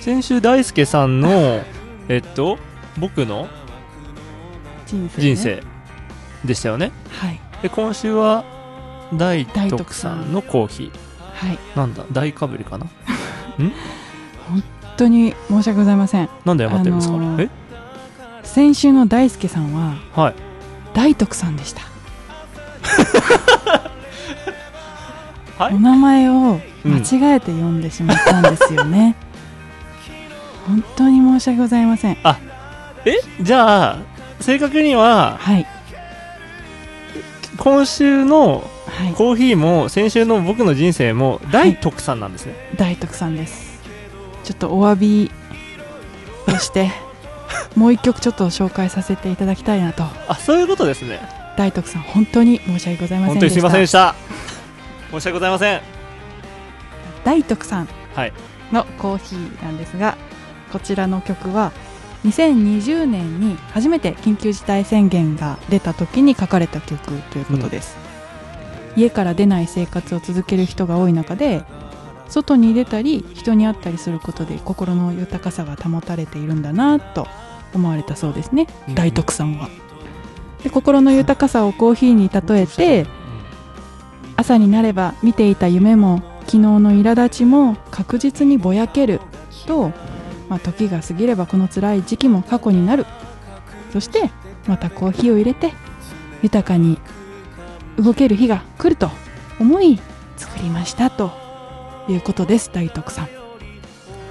先週大輔さんのえっと僕の人生、ね、人生でしたよね。はい。で今週は大大徳徳さん。のコーヒはい。ーなんだ？大かぶりかな？本当に申し訳ございません。なんで謝ってるんですか、あのーえ？先週の大輔さんははい。大徳さんでした はい。お名前を間違えて呼んでしまったんですよね、本当に申し訳ございません。え？じゃあ正確にははい。今週のはい。コーヒーも先週の僕の人生も大徳さんなんですね、大徳さんです。ちょっとお詫びをして もう一曲ちょっと紹介させていただきたいなと。あそういうことですね。大徳さん本当に申し訳ございませんでした。本当にすいませんでした申し訳ございません。大徳さんはい。のコーヒーなんですがこちらの曲は2020年に初めて緊急事態宣言が出た時に書かれた曲ということです、家から出ない生活を続ける人が多い中で外に出たり人に会ったりすることで心の豊かさが保たれているんだなと思われたそうですね、うん。大徳さんは。で心の豊かさをコーヒーに例えて朝になれば見ていた夢も昨日の苛立ちも確実にぼやけるとまあ、時が過ぎればこの辛い時期も過去になる。そしてまたコーヒーを入れて豊かに動ける日が来ると思い作りましたということです大徳さん。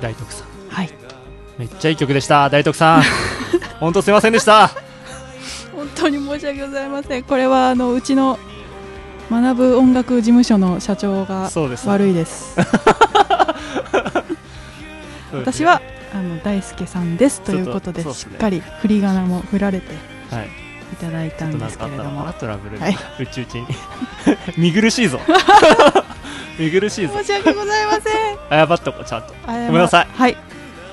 大徳さん。はい。めっちゃいい曲でした。大徳さん。本当すいませんでした。本当に申し訳ございません。これはあのうちの学ぶ音楽事務所の社長がそうです。悪いです。私はあの大輔さんです。ということでね。しっかり振り仮名も振られてはい。いただいたんですけれども。ったのかな。トラブルはい。うちうちに見苦しいぞ。見苦しいぞ。申し訳ございません。謝っとこうちゃんと。ごごめんなさい。はい。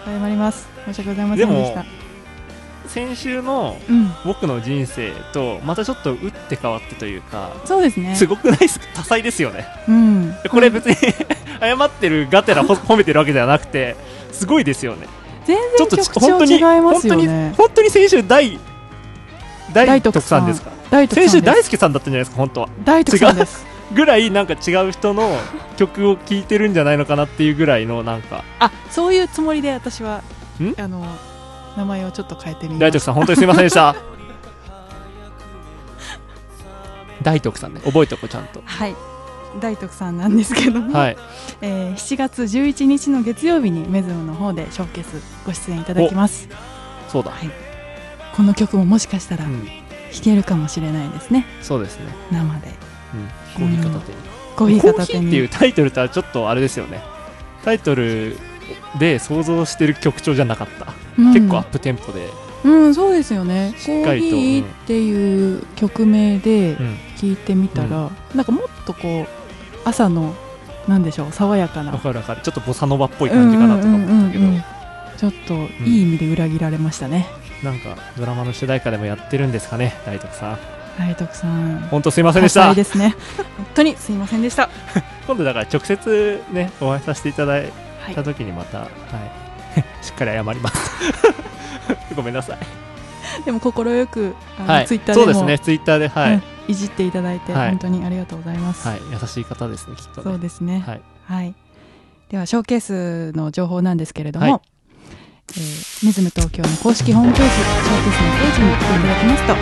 謝ります。申し訳ございませんでした。で先週のうん。僕の人生とまたちょっと打って変わってというかそうですね。すごくないですか？多彩ですよね。うん。これ別に謝ってるがてらほ褒めてるわけではなくてすごいですよね。全ちょっと本当に違いますよ本当にね本当に先週大大大徳徳さんですか？大徳先週大輔さんだったんじゃないですか？本当は。大徳さんです。ぐらいなんか違う人の曲を聴いてるんじゃないのかなっていうぐらいのなんか。あそういうつもりで私はん？あの名前をちょっと変えてみ大徳さん本当にすみませんでした。大徳さんね覚えておこうちゃんと。はい。大徳さんなんですけども、はい。えー7月11日の月曜日にメズムの方でショーケースご出演いただきます。そうだ、はい。この曲ももしかしたら弾うん、けるかもしれないですね。そうですね、生で。うん、コーヒー片手に、コーヒー片手に。っていうタイトルとはちょっとあれですよね。タイトルで想像してる曲調じゃなかった、うん。結構アップテンポで、うんそうですよね。コしっかりとーヒーっていう曲名でうん、聞いてみたら、なんかもっとこう朝のなんでしょう爽やかな。わかるわかる。ちょっとボサノバっぽい感じかなとか思ったけど、うんうんうんうんちょっといい意味で裏切られましたね、なんかドラマの主題歌でもやってるんですかね大徳さん。大徳さん。本当すいませんでし多た彩ですね。本当にすいませんでした。今度だから直接ねお会いさせていただいた時にまた、はい。しっかり謝ります。ごめんなさい。でも快くツイッターでもそうですね。ツイッターではい、うんいじっていただいて、はい。本当にありがとうございます、はい。優しい方ですねきっとね。そうですね。はい。はい、ではショーケースの情報なんですけれども、はい。えーミズム東京の公式ホームページショーケースのページに行っていただきますと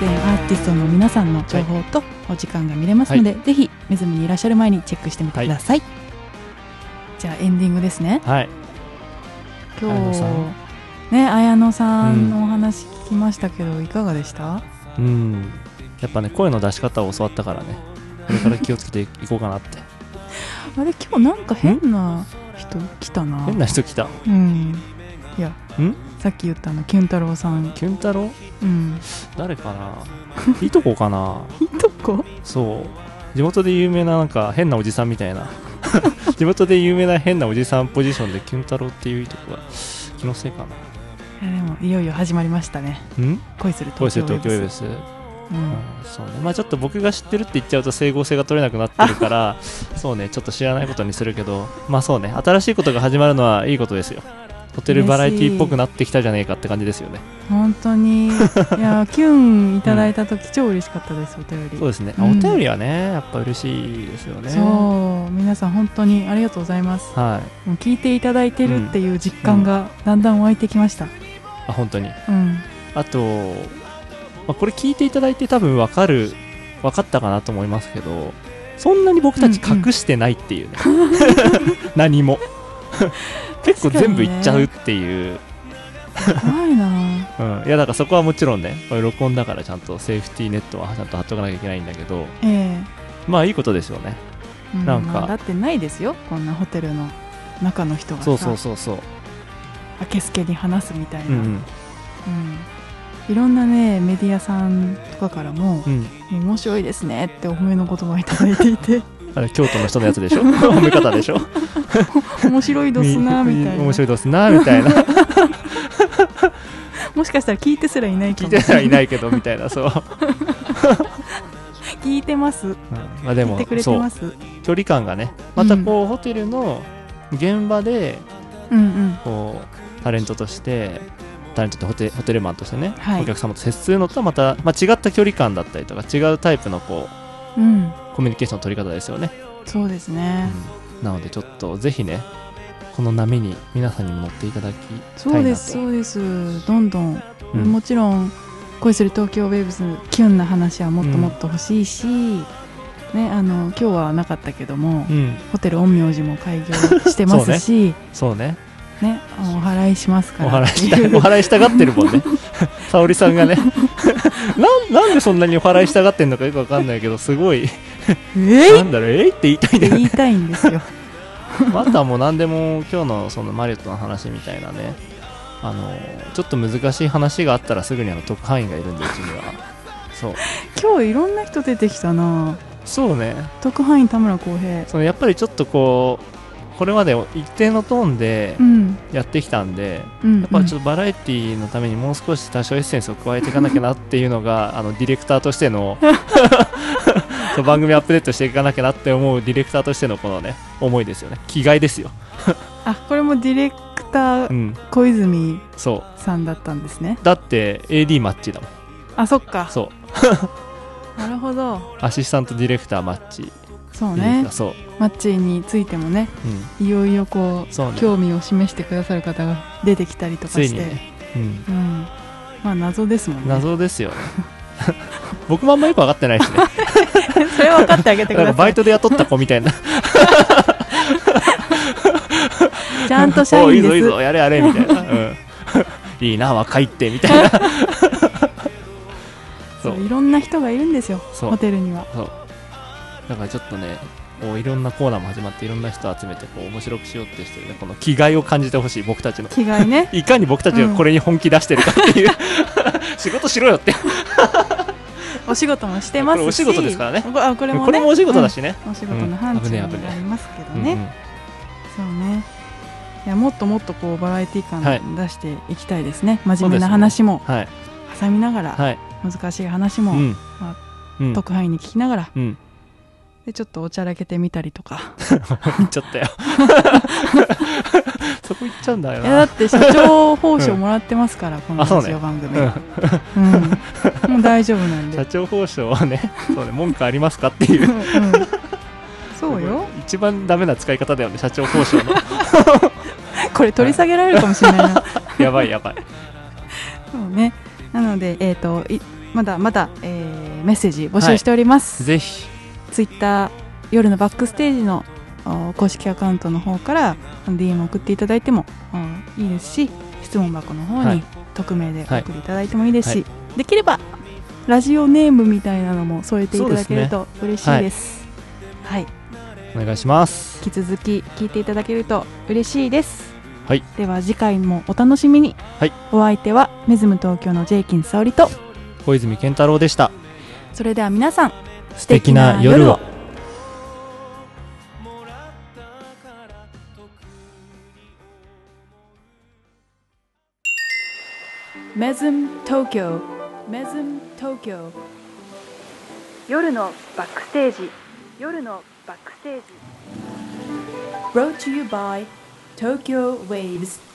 出演アーティストの皆さんの情報とお時間が見れますので、ぜひミズムにいらっしゃる前にチェックしてみてください、じゃあエンディングですね。はい。今日ね綾野さんのお話聞きましたけど、いかがでした？うん。やっぱね声の出し方を教わったからね。これから気をつけていこうかなって。あれ今日なんか変な人来たな。変な人来た。うん。いやん？さっき言ったあのキュン太郎さん。キュン太郎うん。誰かな？いとこかな？いいとこ？そう。地元で有名ななんか変なおじさんみたいな 地元で有名な変なおじさんポジションでキュン太郎っていういとこが気のせいかいやでもいよいよ始まりましたね。恋する東京ウェブス東京ウェブス、うん。うん。そうね。まあちょっと僕が知ってるって言っちゃうと整合性が取れなくなってるから そうね。ちょっと知らないことにするけどまあそうね。新しいことが始まるのはいいことですよホテルバラエティっぽくなってきたじゃねえかって感じですよね。本当に。いやキュンいただいた時、超嬉しかったですお便り。そうですね、あうん。お便りはねやっぱ嬉しいですよね。そう。皆さん本当にありがとうございます。はい。もう聞いていただいてるっていう実感がだんだん湧いてきました。あ本当に。うん。あと、まあ、これ聞いていただいて多分分かる分かったかなと思いますけどそんなに僕たち隠してないっていうね、何も 結構全部いっちゃうっていう、怖いな。うん、いやだからそこはもちろんねこれ録音だからちゃんとセーフティーネットはちゃんと貼っとかなきゃいけないんだけど。えまあいいことですよね。えうなんか。まあだってないですよ。こんなホテルの中の人がさ。そうそうそうそう。あけすけに話すみたいな、うんうん。いろんなねメディアさんとかからもうん、うん、面白いですねってお褒めの言葉をいただいていてあれ京都の人のやつでしょ。褒め方でしょ。面白いどすなみたいな。面白いどすなみたいな。もしかしたら聞いてすらいないか聞いてもしれはいないけどみたいなそう、聞いてます。うんまあでもそうてます。距離感がねまたこう、ホテルの現場でうんうん。こうタレントとしてタレントってホテホテルマンとしてね、はい。お客様と接するのとはまた、まあ、違った距離感だったりとか違うタイプのこうん。うコミュニケーションの取り方ですよね、そうですね。うん。なのでちょっとぜひねこの波に皆さんにも乗っていただきたいなと。そうですそうです。どんどん、うん。もちろん恋する東京ウェーブスキュンな話はもっともっと欲しいし、ねあの今日はなかったけども、うん。ホテル陰陽師も開業してますしそうね。ね。お払いしますかおら払いしたお払いしたがってるもんね。沙織さんがね。なんなんでそんなにお払いしたがってんのかよくわかんないけどすごいえなんだろうえいって言いたいんだよね言いたいんですよ。あとはもう何でも今日のそのマリオットの話みたいなね。あのちょっと難しい話があったらすぐにあの特派員がいるんでうちには。そう。今日いろんな人出てきたな。そうね。特派員田村浩平。そのやっぱりちょっとこうこれまで一定のトーンでうん。やってきたんで、うん。やっぱちょっとバラエティのためにもう少し多少エッセンスを加えていかなきゃなっていうのがあのディレクターとしての 番組アップデートしていかなきゃなって思うディレクターとしてのこのね思いですよね。気概ですよ、あこれもディレクターうん、小泉さんだったんですね。だって AD マッチだもん。あそっか。そう。なるほど。アシスタントディレクターマッチ。そうね。そう、マッチについてもねうん、いよいよこうね。興味を示してくださる方が出てきたりとかして、ね、うん、うん、まあ謎ですもんね。謎ですよね。僕もあんまよく分かってないしね。それ分かってあげてくなんかださいバイトで雇った子みたいな。ちゃんと社おいい員ですぞいいぞやれやれみたいな、うん、いいな若いってみたいな。そ そうういろんな人がいるんですよホテルには。そう。だからちょっとねこういろんなコーナーも始まっていろんな人を集めてこう面白くしようってしてるねこの気概を感じてほしい僕たちの。気概ね。いかに僕たちがこれに本気出してるかっていう、仕事しろよってお仕事もしてますし。お仕事ですからね。こあこれもね。もお仕事だしね、うん。お仕事の範疇になりますけどうん。ね、そうね。いやもっともっとこうバラエティ感はい出していきたいですね、真面目な話も。はい。挟みながら、はい。難しい話も、うん。まあうん。特派員に聞きながら。うんでちょっとおちゃらけてみたりとか。言っちゃったよ。そこ行っちゃうんだよいやだなって社長報酬もらってますから、このラジオ番組、うん。うん。もう大丈夫なんで。社長報酬はねそうね文句ありますかっていう。うんうん。そうよ。一番ダメな使い方だよね社長報酬の。これ取り下げられるかもしれないな。やばいやばい。そうね。なのでえっ、といまだまだ、えーメッセージ募集しております、ぜひツイッター夜のバックステージのお公式アカウントの方から DM 送っていただいてもおいいですし質問箱の方にはい。匿名で送りいただいてもいいですし、はできればラジオネームみたいなのも添えていただけると嬉しいです。はい、お願いします。引き続き聞いていただけると嬉しいです。はい。では次回もお楽しみに、はい。お相手はメズム東京のジェイキン沙織と小泉健太郎でした。それでは皆さん素敵な夜を。メズム東京メズム東京夜のバックステージ。夜のバックステージ。Brought to you by Tokyo Waves.